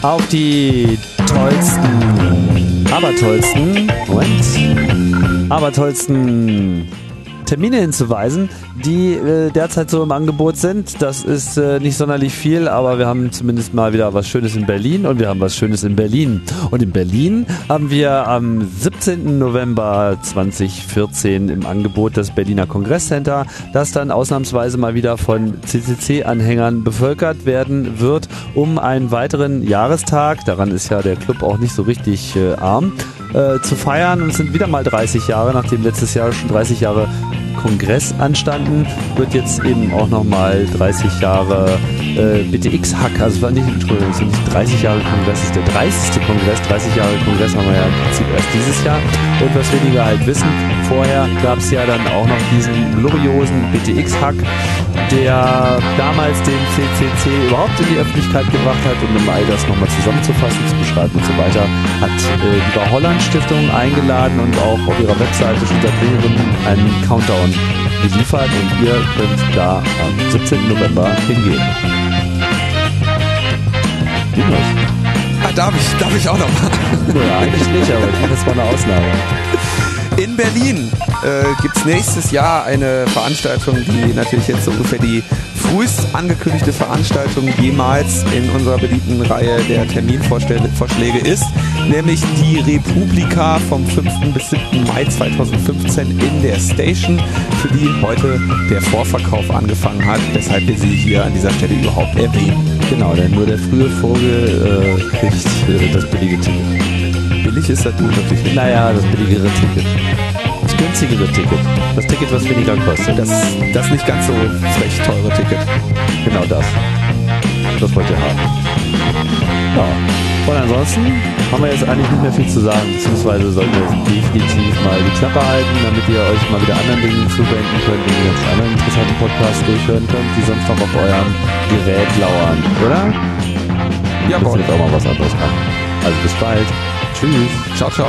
auf die tollsten aber tollsten, Moment, aber tollsten Termine hinzuweisen, die äh, derzeit so im Angebot sind. Das ist äh, nicht sonderlich viel, aber wir haben zumindest mal wieder was Schönes in Berlin und wir haben was Schönes in Berlin. Und in Berlin haben wir am 17. November 2014 im Angebot das Berliner Kongresscenter, das dann ausnahmsweise mal wieder von CCC-Anhängern bevölkert werden wird, um einen weiteren Jahrestag, daran ist ja der Club auch nicht so richtig äh, arm, äh, zu feiern. Und es sind wieder mal 30 Jahre, nachdem letztes Jahr schon 30 Jahre Kongress anstanden, wird jetzt eben auch nochmal 30 Jahre äh, BTX-Hack, also war nicht, Entschuldigung, es sind nicht 30 Jahre Kongress, es ist der 30. Kongress, 30 Jahre Kongress haben wir ja im Prinzip erst dieses Jahr. Und was weniger halt wissen, vorher gab es ja dann auch noch diesen gloriosen BTX-Hack, der damals den CCC überhaupt in die Öffentlichkeit gebracht hat und um all das nochmal zusammenzufassen, zu beschreiben und so weiter, hat äh, die Bau Holland Stiftung eingeladen und auch auf ihrer Webseite schon seit längerem einen Countdown geliefert und ihr könnt da am 17. November hingehen. Ah, darf ich, darf ich auch noch mal? Ja, eigentlich nicht, aber jetzt mal eine Ausnahme. In Berlin äh, gibt es nächstes Jahr eine Veranstaltung, die natürlich jetzt so ungefähr die frühest angekündigte Veranstaltung jemals in unserer beliebten Reihe der Terminvorschläge ist, nämlich die Republika vom 5. bis 7. Mai 2015 in der Station, für die heute der Vorverkauf angefangen hat, weshalb wir sie hier an dieser Stelle überhaupt erwähnen. Genau, denn nur der frühe Vogel äh, kriegt äh, das billige Ticket. Billig ist das gut natürlich nicht. Naja, das billigere Ticket. Das günstigere Ticket. Das Ticket, was weniger kostet. Das, das nicht ganz so frech teure Ticket. Genau das. Das wollt ihr haben. Ja. Und ansonsten haben wir jetzt eigentlich nicht mehr viel zu sagen, beziehungsweise sollten wir jetzt definitiv mal die Klappe halten, damit ihr euch mal wieder anderen Dingen zuwenden könnt und die ganz anderen interessanten Podcasts durchhören könnt, die sonst noch auf eurem Gerät lauern, oder? Ja, Jetzt auch mal was anderes machen. Also bis bald. 去瞧瞧。